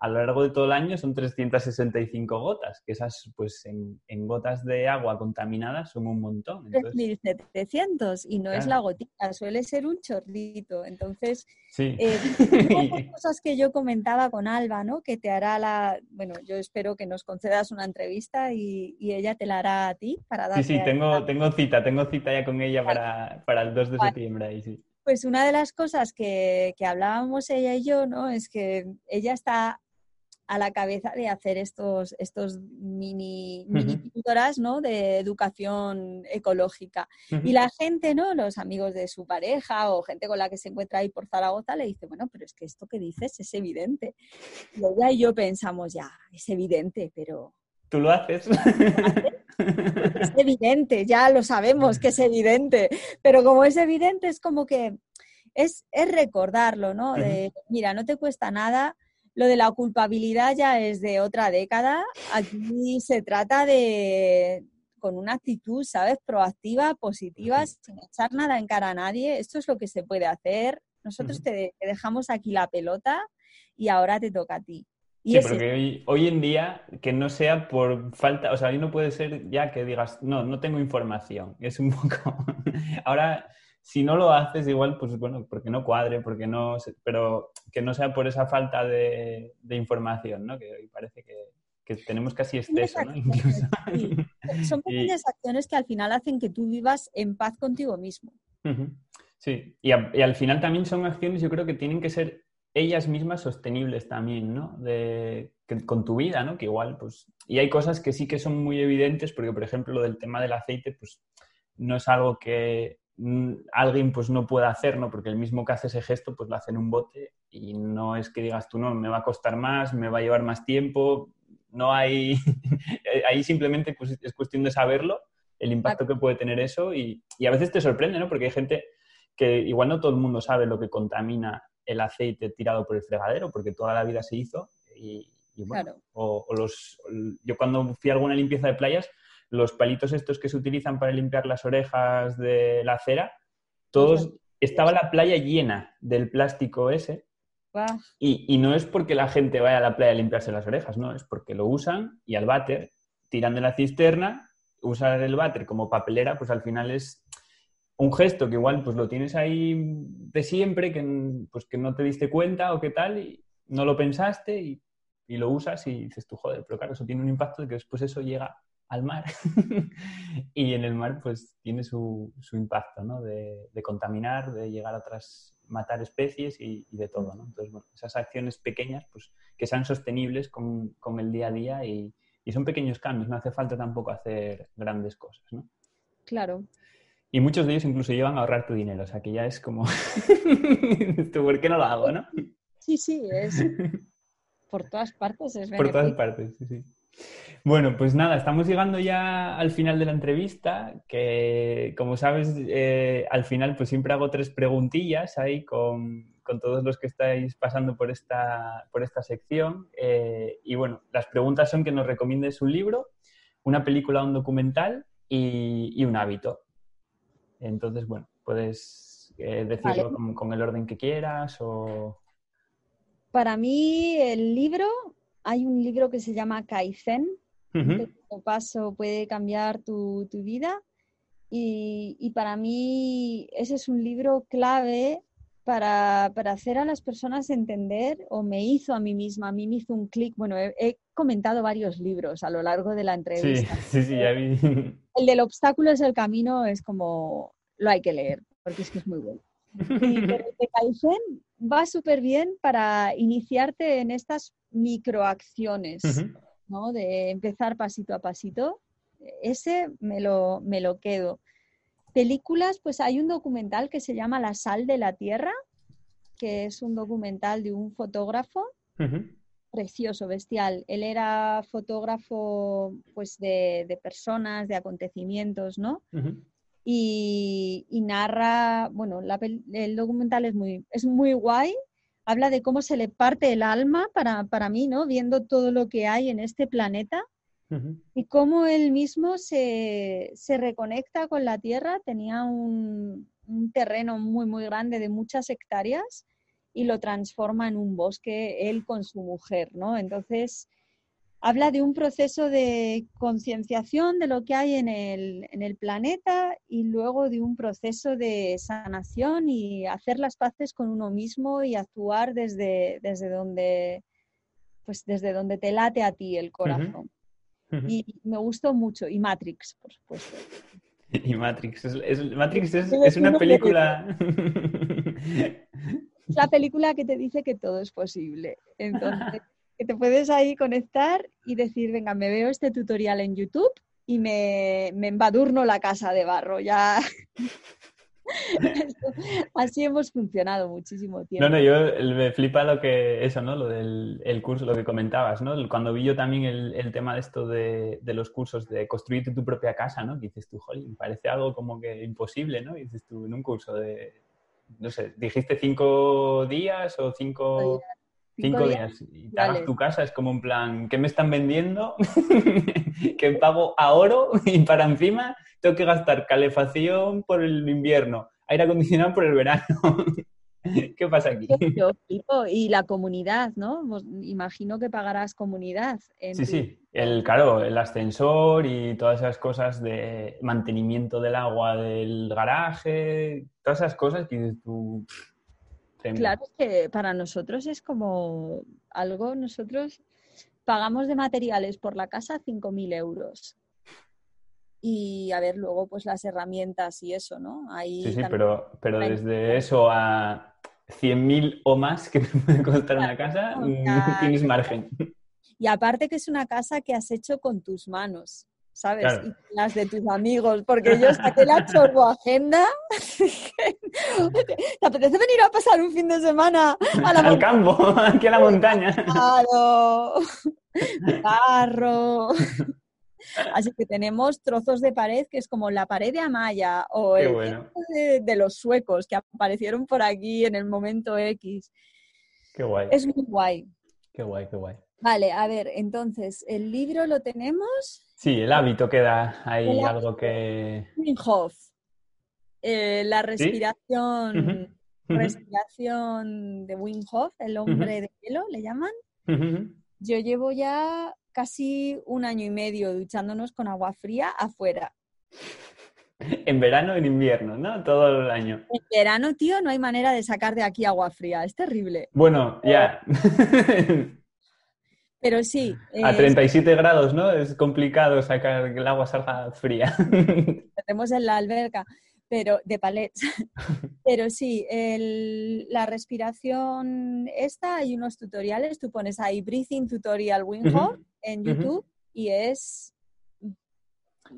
a lo largo de todo el año son 365 gotas, que esas, pues en, gotas de agua contaminadas son un montón. 3.700 y no es la gotita, suele ser un chorrito. Entonces, sí. eh, cosas que yo comentaba con Alba, ¿no? Que te hará la, bueno, yo espero que nos concedas una entrevista y, ella te la hará a ti para dar. Sí, sí, tengo, tengo cita, tengo cita ya con ella para, para el 2 de septiembre ahí, sí. Pues una de las cosas que, que, hablábamos ella y yo, ¿no? Es que ella está a la cabeza de hacer estos, estos mini, mini ¿no? de educación ecológica. Y la gente, ¿no? los amigos de su pareja o gente con la que se encuentra ahí por Zaragoza le dice, bueno, pero es que esto que dices es evidente. Y ella y yo pensamos, ya, es evidente, pero... ¿Tú lo haces? Es evidente, ya lo sabemos que es evidente, pero como es evidente es como que es, es recordarlo, ¿no? De, mira, no te cuesta nada lo de la culpabilidad ya es de otra década. Aquí se trata de, con una actitud, ¿sabes? Proactiva, positiva, sin echar nada en cara a nadie. Esto es lo que se puede hacer. Nosotros te, dejamos aquí la pelota y ahora te toca a ti. sí, porque hoy, en día que no sea por falta, o sea, hoy no puede ser ya que digas, no, no tengo información. Es un poco. ahora si no lo haces igual, pues bueno, porque no cuadre, porque no, pero que no sea por esa falta de, información, ¿no? Que hoy parece que, tenemos casi exceso, ¿no? Son pequeñas acciones que al final hacen que tú vivas en paz contigo mismo. Sí, y, al final también son acciones, yo creo que tienen que ser ellas mismas sostenibles también, ¿no? De, con tu vida, ¿no? Que igual, pues, y hay cosas que sí que son muy evidentes, porque por ejemplo lo del tema del aceite, pues no es algo que alguien pues no pueda hacer, ¿no? Porque el mismo que hace ese gesto, pues lo hace en un bote y no es que digas tú, no, me va a costar más, me va a llevar más tiempo, no hay, ahí simplemente pues, es cuestión de saberlo, el impacto que puede tener eso y, a veces te sorprende, ¿no? Porque hay gente que igual no todo el mundo sabe lo que contamina el aceite tirado por el fregadero, porque toda la vida se hizo y, bueno, o, los, yo cuando fui a alguna limpieza de playas, los palitos estos que se utilizan para limpiar las orejas de la acera, todos, estaba la playa llena del plástico ese. Y, no es porque la gente vaya a la playa a limpiarse las orejas, no, es porque lo usan y al váter tiran de la cisterna, usan el váter como papelera, pues al final es un gesto que igual pues lo tienes ahí de siempre, que, pues, que no te diste cuenta o qué tal, y no lo pensaste y, lo usas y dices tú, joder, pero claro, eso tiene un impacto de que después eso llega al mar y en el mar pues tiene su, impacto, ¿no? De, contaminar, de llegar a otras, matar especies y, de todo, ¿no? Entonces, bueno, esas acciones pequeñas pues que sean sostenibles con, el día a día y, y son pequeños cambios, no hace falta tampoco hacer grandes cosas, ¿no? Claro. Y muchos de ellos incluso llevan a ahorrar tu dinero, o sea que ya es como, ¿por qué no lo hago, no? Sí, sí, es por todas partes. Es por todas partes, sí, sí. Bueno, pues nada, estamos llegando ya al final de la entrevista, que como sabes, eh, al final pues siempre hago tres preguntillas ahí con, todos los que estáis pasando por esta, por esta sección. Eh, y bueno, las preguntas son que nos recomiendes un libro, una película o un documental y un hábito. Entonces, bueno, puedes eh, decirlo con, el orden que quieras o... Para mí, el libro, hay un libro que se llama Kaizen, que paso puede cambiar tu, vida. Y, para mí ese es un libro clave para, hacer a las personas entender, o me hizo a mí misma, a mí me hizo un clic. Bueno, he, comentado varios libros a lo largo de la entrevista. Sí, sí, ya vi. El del obstáculo es el camino, es como, lo hay que leer, porque es que es muy bueno. Y el de Kaizen va súper bien para iniciarte en estas microacciones, ¿no? De empezar pasito a pasito. Ese me lo, me lo quedo. Películas, pues hay un documental que se llama La sal de la tierra, que es un documental de un fotógrafo precioso, bestial. Él era fotógrafo pues de, de personas, de acontecimientos, ¿no? Y, narra, bueno, el documental es muy, es muy guay, habla de cómo se le parte el alma para, para mí, ¿no? Viendo todo lo que hay en este planeta y cómo él mismo se, se, reconecta con la tierra. Tenía un, un, terreno muy, muy grande de muchas hectáreas y lo transforma en un bosque él con su mujer, ¿no? Entonces, habla de un proceso de concienciación de lo que hay en el, planeta y luego de un proceso de sanación y hacer las paces con uno mismo y actuar desde, desde donde pues desde donde te late a ti el corazón. Y me gustó mucho. Y Matrix, por supuesto. Y Matrix. Es, Matrix es, una película. Es la película que te dice que todo es posible. Entonces, que te puedes ahí conectar y decir, venga, me veo este tutorial en YouTube y me, me embadurno la casa de barro. Ya. Así hemos funcionado muchísimo tiempo. No, no, yo me flipa lo que, eso, ¿no? Lo del el curso, lo que comentabas, ¿no? Cuando vi yo también el, el tema de esto de, de, los cursos de construir tu propia casa, ¿no? Que dices tú, jolín, parece algo como que imposible, ¿no? Y dices tú, en un curso de, no sé, dijiste cinco días o cinco... Cinco, días. Y te hagas tu casa, es como un plan, ¿qué me están vendiendo? que pago a oro y para encima tengo que gastar calefacción por el invierno, aire acondicionado por el verano. ¿Qué pasa aquí? Y la comunidad, ¿no? Imagino que pagarás comunidad. sí, sí. El, claro, el ascensor y todas esas cosas de mantenimiento del agua del garaje, todas esas cosas que tú Claro, que para nosotros es como algo, nosotros pagamos de materiales por la casa 5.000 euros. Y a ver, luego pues las herramientas y eso, ¿no? Ahí sí, sí, pero, pero desde eso a 100.000 o más que te puede costar una casa, tienes margen. Y aparte que es una casa que has hecho con tus manos. ¿Sabes? Y las de tus amigos, porque yo saqué la chorbo agenda. ¿Te apetece venir a pasar un fin de semana al campo, aquí a la montaña? Claro, barro. Así que tenemos trozos de pared que es como la pared de Amaya o el de, de, los suecos que aparecieron por aquí en el momento X. Qué guay. Es muy guay. Qué guay, qué guay. Vale, a ver, entonces, ¿el libro lo tenemos? Sí, el hábito queda ahí algo que... Eh, la respiración, respiración de Wim Hof, el hombre de hielo, le llaman. Yo llevo ya casi un año y medio duchándonos con agua fría afuera. En verano, en invierno, ¿no? Todo el año. En verano, tío, no hay manera de sacar de aquí agua fría. Es terrible. Bueno, ya. Pero sí. A 37 grados, ¿no? Es complicado sacar que el agua salga fría. Tenemos en la alberca, pero de palets. Pero sí, la respiración esta, hay unos tutoriales, tú pones ahí Breathing Tutorial Wim en YouTube y es...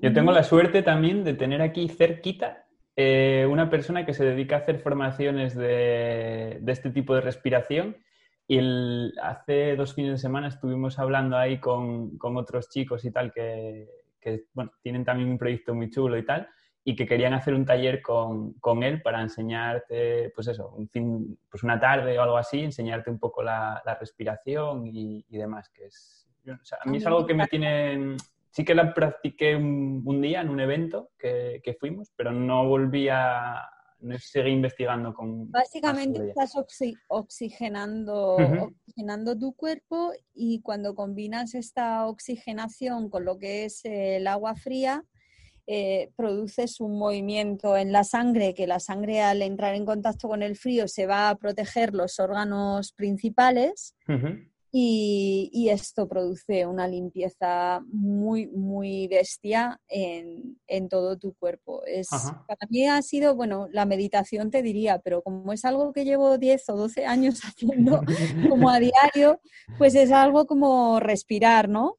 Yo tengo la suerte también de tener aquí cerquita eh, una persona que se dedica a hacer formaciones de, de este tipo de respiración y hace dos fines de semana estuvimos hablando ahí con, con otros chicos y tal que, que, bueno, tienen también un proyecto muy chulo y tal y que querían hacer un taller con, con él para enseñarte, pues eso, un fin, pues una tarde o algo así, enseñarte un poco la, la respiración y, y, demás, que es, o sea, a mí es algo que me tiene, sí que la practiqué un, un día en un evento que, que, fuimos, pero no volví a, investigando con... Básicamente estás oxigenando, oxigenando tu cuerpo y cuando combinas esta oxigenación con lo que es el agua fría, eh, produces un movimiento en la sangre, que la sangre al entrar en contacto con el frío se va a proteger los órganos principales y, esto produce una limpieza muy, muy bestia en, todo tu cuerpo. Es, para mí ha sido, bueno, la meditación te diría, pero como es algo que llevo 10 o 12 años haciendo como a diario, pues es algo como respirar, ¿no?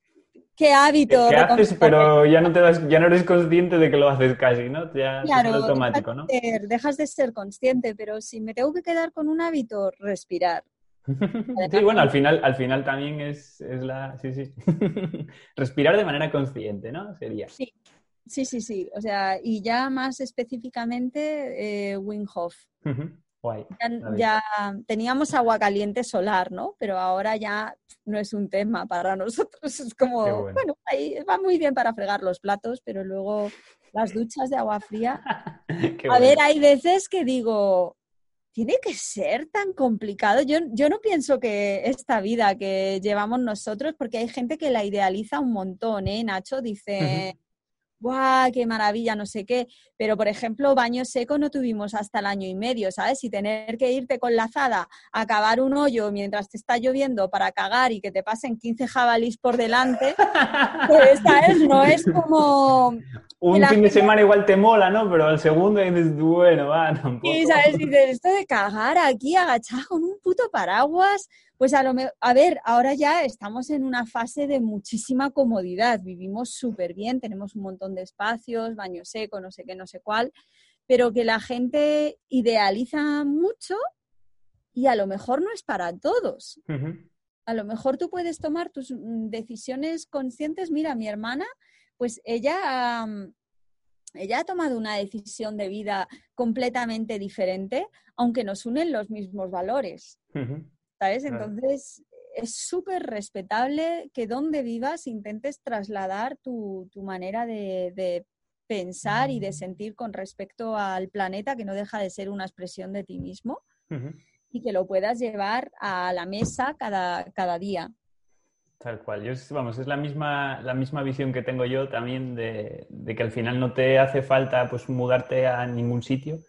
qué hábito. ¿Qué haces, pero ya no, te das, ya no eres consciente de que lo haces casi, ¿no? Ya es automático, ¿no? dejas de ser consciente, pero si me tengo que quedar con un hábito, respirar. Sí, bueno, al final, al final también es, la... Sí, sí. Respirar de manera consciente, ¿no? Sería. Sí, sí, sí, sí. O sea, y ya más específicamente, eh, Wim Hof. Ya, teníamos agua caliente solar, ¿no? Pero ahora ya no es un tema para nosotros. Es como, bueno. ahí va muy bien para fregar los platos, pero luego las duchas de agua fría. a ver, hay veces que digo, tiene que ser tan complicado. Yo, yo no pienso que esta vida que llevamos nosotros, porque hay gente que la idealiza un montón, ¿eh? Nacho dice, ¡guau, qué maravilla, no sé qué! Pero, por ejemplo, baño seco no tuvimos hasta el año y medio, ¿sabes? Y tener que irte con la azada a cavar un hoyo mientras te está lloviendo para cagar y que te pasen 15 jabalís por delante, pues, ¿sabes? No es como... Un fin de semana igual te mola, ¿no? Pero al segundo dices, bueno, va, tampoco. Sí, ¿sabes? Dices, esto de cagar aquí agachado con un puto paraguas, pues a lo mejor, a ver, ahora ya estamos en una fase de muchísima comodidad, vivimos súper bien, tenemos un montón de espacios, baño seco, no sé qué, no sé cuál, pero que la gente idealiza mucho y a lo mejor no es para todos. A lo mejor tú puedes tomar tus mm, decisiones conscientes. Mira, mi hermana, pues ella, ella ha tomado una decisión de vida completamente diferente, aunque nos unen los mismos valores. ¿Sabes? Entonces, es súper respetable que donde vivas intentes trasladar tu, manera de, pensar y de mm. sentir con respecto al planeta, que no deja de ser una expresión de ti mismo, y que lo puedas llevar a la mesa cada, cada día. Tal cual. Yo, vamos, es la misma, la misma visión que tengo yo también de, de, que al final no te hace falta pues, mudarte a ningún sitio,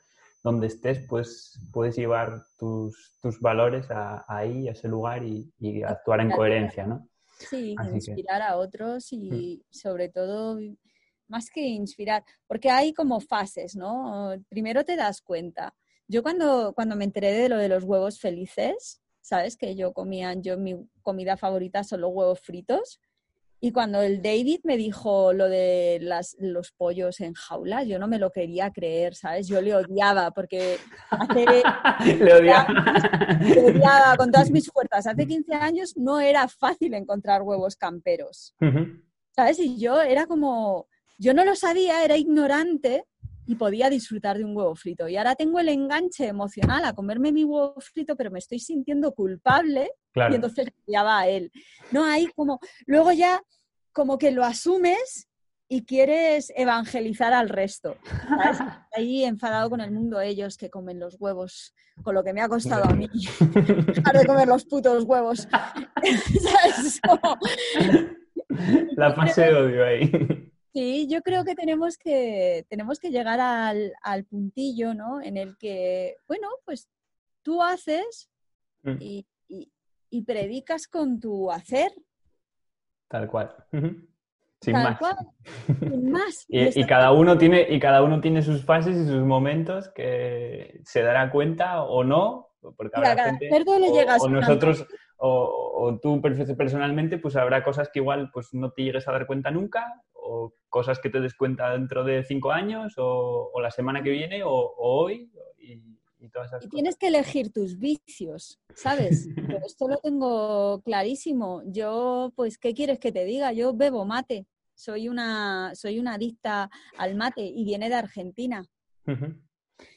donde estés, pues puedes llevar tus, tus valores a, ahí, a ese lugar y, actuar en coherencia, ¿no? Sí, inspirar a otros y mm. sobre todo, más que inspirar, porque hay como fases, ¿no? Primero te das cuenta. Yo cuando, cuando me enteré de lo de los huevos felices, ¿sabes? Que yo comía, yo mi comida favorita son los huevos fritos. Y cuando el David me dijo lo de las, los pollos en jaula, yo no me lo quería creer, ¿sabes? Yo le odiaba porque hace... le, odiaba. le odiaba con todas mis fuerzas. Hace 15 años no era fácil encontrar huevos camperos, ¿sabes? Y yo era como... Yo no lo sabía, era ignorante y podía disfrutar de un huevo frito. Y ahora tengo el enganche emocional a comerme mi huevo frito, pero me estoy sintiendo culpable y entonces ya va a él. No hay como, luego ya como que lo asumes y quieres evangelizar al resto. Ahí enfadado con el mundo ellos que comen los huevos, con lo que me ha costado a mí dejar de comer los putos huevos. La fase de odio ahí. Sí, yo creo que tenemos que, tenemos que llegar al, al puntillo, ¿no? En el que, bueno, pues tú haces Mm. y, y- y predicas con tu hacer, Tal cual. Sin tal más. cual, sin más. Y, cada uno tiene, y cada uno tiene sus fases y sus momentos que se dará cuenta o no, porque habrá gente, le o, o nosotros, o, o tú personalmente, pues habrá cosas que igual pues no te llegues a dar cuenta nunca, o cosas que te des cuenta dentro de cinco años, o, o la semana que viene, o, o hoy, y, y todas esas Y cosas. tienes que elegir tus vicios, ¿sabes? Yo esto lo tengo clarísimo. Yo, pues, ¿qué quieres que te diga? Yo bebo mate. Soy una, soy una adicta al mate y viene de Argentina. Ujú.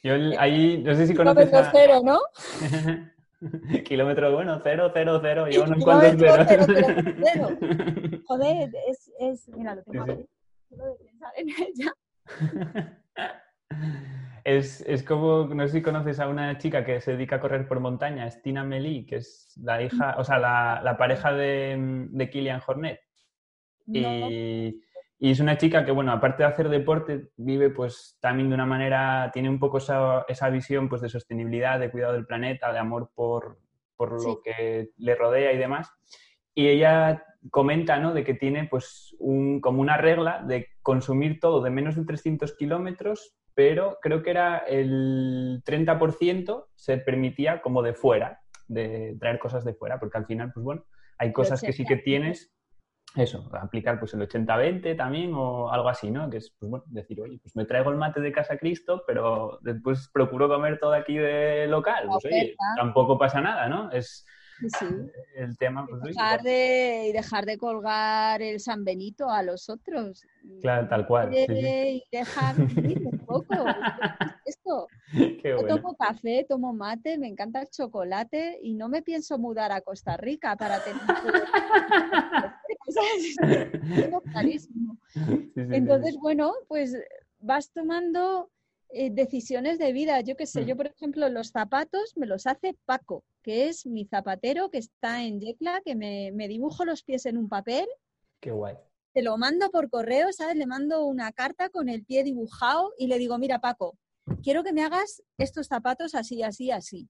Yo ahí, no sé si conoces a... cero, ¿no? Kilómetro bueno, cero, cero, cero. Lleva unos cuantos Kilómetro ceros. cero, cero, Joder, es, es, mira, lo tengo Sí, sí. aquí. Solo de pensar en ella. Es, es como, no sé si conoces a una chica que se dedica a correr por montaña, es Tina Meli, que es la hija, o sea, la, la pareja de, de Kilian Hornet. No, Y, y es una chica que, bueno, aparte de hacer deporte, vive pues también de una manera, tiene un poco esa, esa visión pues de sostenibilidad, de cuidado del planeta, de amor por, por Sí. lo que le rodea y demás. Y ella comenta, ¿no? De que tiene pues un, como una regla de consumir todo de menos de 300 kilómetros, pero creo que era el 30% se permitía como de fuera, de traer cosas de fuera, porque al final, pues bueno, hay cosas que sí que 80. tienes, eso, aplicar pues el 80-20 también o algo así, ¿no? Que es, pues bueno, decir, oye, pues me traigo el mate de casa Cristo, pero después procuro comer todo aquí de local, pues oye, tampoco pasa nada, ¿no? Es Sí, el tema, pues Y oye, dejar de, y dejar de colgar el San Benito a los otros. Claro, tal cual, sí, sí. Eh, Y dejar un poco. Es Esto. qué Yo tomo café, tomo mate, me encanta el chocolate y no me pienso mudar a Costa Rica para tener. Entonces, bueno, pues vas tomando eh, decisiones de vida. Yo qué sé, Mm. yo por ejemplo los zapatos me los hace Paco, que es mi zapatero que está en Yecla, que me, me dibujo los pies en un papel, Qué guay. te lo mando por correo, ¿sabes? Le mando una carta con el pie dibujado y le digo, mira Paco, quiero que me hagas estos zapatos así, así, así.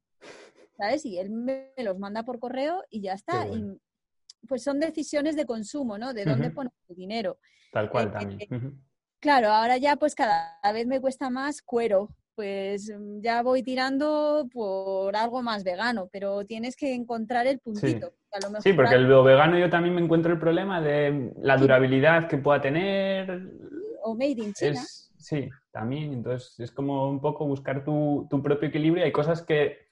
¿Sabes? Y él me me los manda por correo y ya está. bueno. Pues son decisiones de consumo, ¿no? De dónde Ujú. poner tu dinero. Tal cual Eh, también. eh. Claro, ahora ya pues cada vez me cuesta más cuero. Pues mm, ya voy tirando por algo más vegano, pero tienes que encontrar el puntito. que a lo Sí, porque el vegano yo también me encuentro el problema de la Sí. durabilidad que pueda tener. O made in China. Es, sí, también. Entonces es como un poco buscar tu, tu propio equilibrio. Hay cosas que,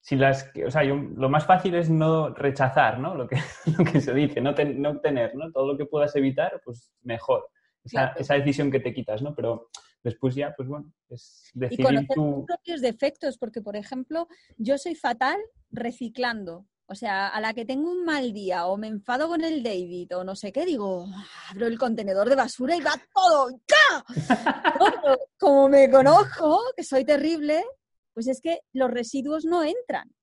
si las, o sea, yo- lo más fácil es no rechazar, ¿no? Lo que, lo que se dice, no, ten- no tener, ¿no? Todo lo que puedas evitar, pues mejor. Esa, Claro. esa decisión que te quitas, ¿no? Pero después ya, pues bueno, es Y decidir conocer tus tu... propios defectos, porque por ejemplo, yo soy fatal reciclando. O sea, a la que tengo un mal día o me enfado con el David o no sé qué, digo, abro el contenedor de basura y va todo. Pero como me conozco, que soy terrible, pues es que los residuos no entran.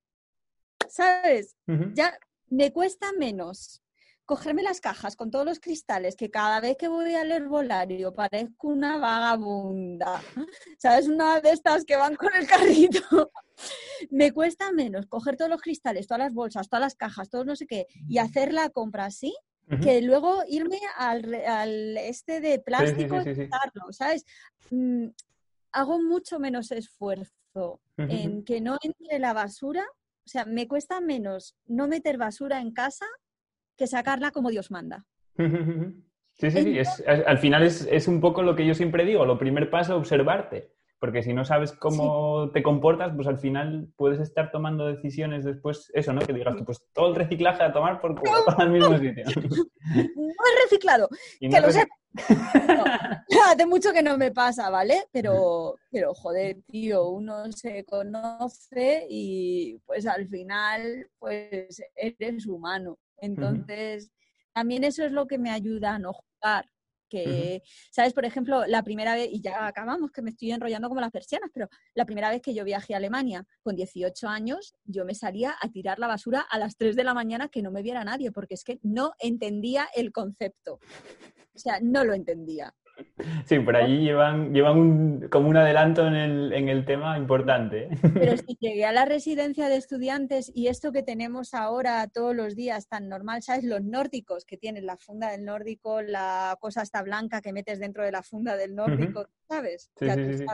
¿Sabes? Ya me cuesta menos cogerme las cajas con todos los cristales que cada vez que voy al herbolario parezco una vagabunda. ¿Sabes? Una de estas que van con el carrito. me cuesta menos coger todos los cristales, todas las bolsas, todas las cajas, todo no sé qué, y hacer la compra así, que luego irme al, al este de plástico sí, y sí, quitarlo, ¿sabes? Mm, hago mucho menos esfuerzo En que no entre la basura, o sea, me cuesta menos no meter basura en casa que sacarla como Dios manda. Sí, sí, es- al final es, es un poco lo que yo siempre digo, lo primer paso, observarte. Porque si no sabes cómo te comportas, pues al final puedes estar tomando decisiones después, eso, ¿no? Que digas tú, pues todo el reciclaje a tomar por culo, todo al mismo sitio. No he reciclado, que lo. No, hace mucho que no me pasa, ¿vale? Pero, pero joder, tío, uno se conoce y pues al final pues eres humano. Entonces, también eso es lo que me ayuda a no jugar. Que, ¿sabes? Por ejemplo, la primera vez, y ya acabamos, que me estoy enrollando como las persianas, pero la primera vez que yo viajé a Alemania con 18 años, yo me salía a tirar la basura a las 3 de la mañana que no me viera nadie, porque es que no entendía el concepto. O sea, no lo entendía. Sí, por allí llevan, llevan un, como un adelanto en el, en el tema importante. Pero si llegué a la residencia de estudiantes y esto que tenemos ahora todos los días tan normal, ¿sabes? Los nórdicos que tienen la funda del nórdico, la cosa hasta blanca que metes dentro de la funda del nórdico, ¿sabes? Sí, sí, sí,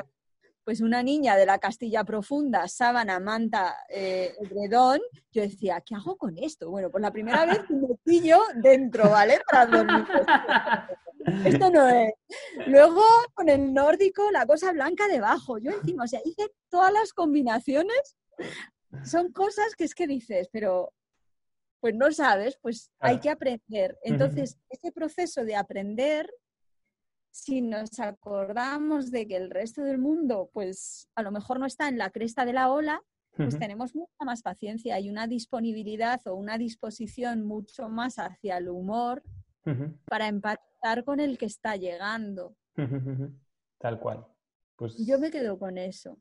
Pues una niña de la Castilla Profunda, sábana, manta, eh, edredón, yo decía, ¿qué hago con esto? Bueno, pues la primera vez me yo dentro, ¿vale? Para dormir. Esto no es. Luego con el nórdico, la cosa blanca debajo. Yo encima, o sea, hice todas las combinaciones. Son cosas que es que dices, pero pues no sabes, pues hay que aprender. Entonces, ese proceso de aprender, si nos acordamos de que el resto del mundo, pues a lo mejor no está en la cresta de la ola, pues tenemos mucha más paciencia y una disponibilidad o una disposición mucho más hacia el humor para empatizar con el que está llegando. Tal cual. Pues... Yo me quedo con eso.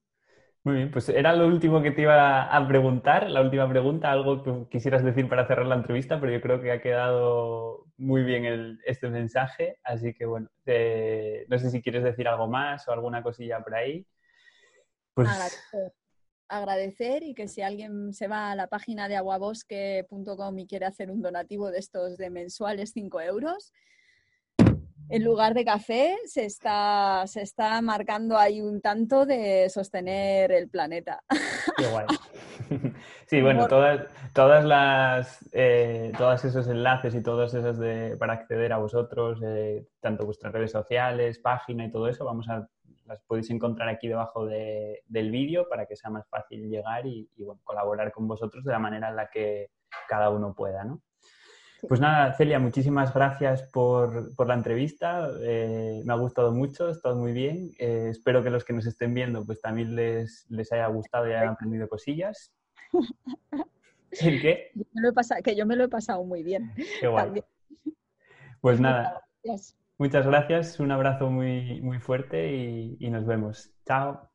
Muy bien, pues era lo último que te iba a preguntar, la última pregunta, algo que quisieras decir para cerrar la entrevista, pero yo creo que ha quedado muy bien este mensaje, así que bueno, no sé si quieres decir algo más o alguna cosilla por ahí. Pues agradecer y que si alguien se va a la página de aguabosque.com y quiere hacer un donativo de estos de mensuales 5 euros, en lugar de café se está, se está marcando ahí un tanto de sostener el planeta. Qué guay. Sí, bueno, todas, todas las eh, todos esos enlaces y todos esos de, para acceder a vosotros, eh, tanto vuestras redes sociales, página y todo eso, vamos a las podéis encontrar aquí debajo del vídeo para que sea más fácil llegar y, colaborar con vosotros de la manera en la que cada uno pueda, ¿no? Pues nada, Celia, muchísimas gracias por, la entrevista. Eh, me ha gustado mucho, ha estado muy bien. Eh, espero que los que nos estén viendo pues también les, haya gustado y hayan aprendido cosillas. ¿El qué? que yo me lo he pasado muy bien. Qué guay. Pues nada. Muchas gracias, un abrazo muy, muy fuerte y, y nos vemos. Chao.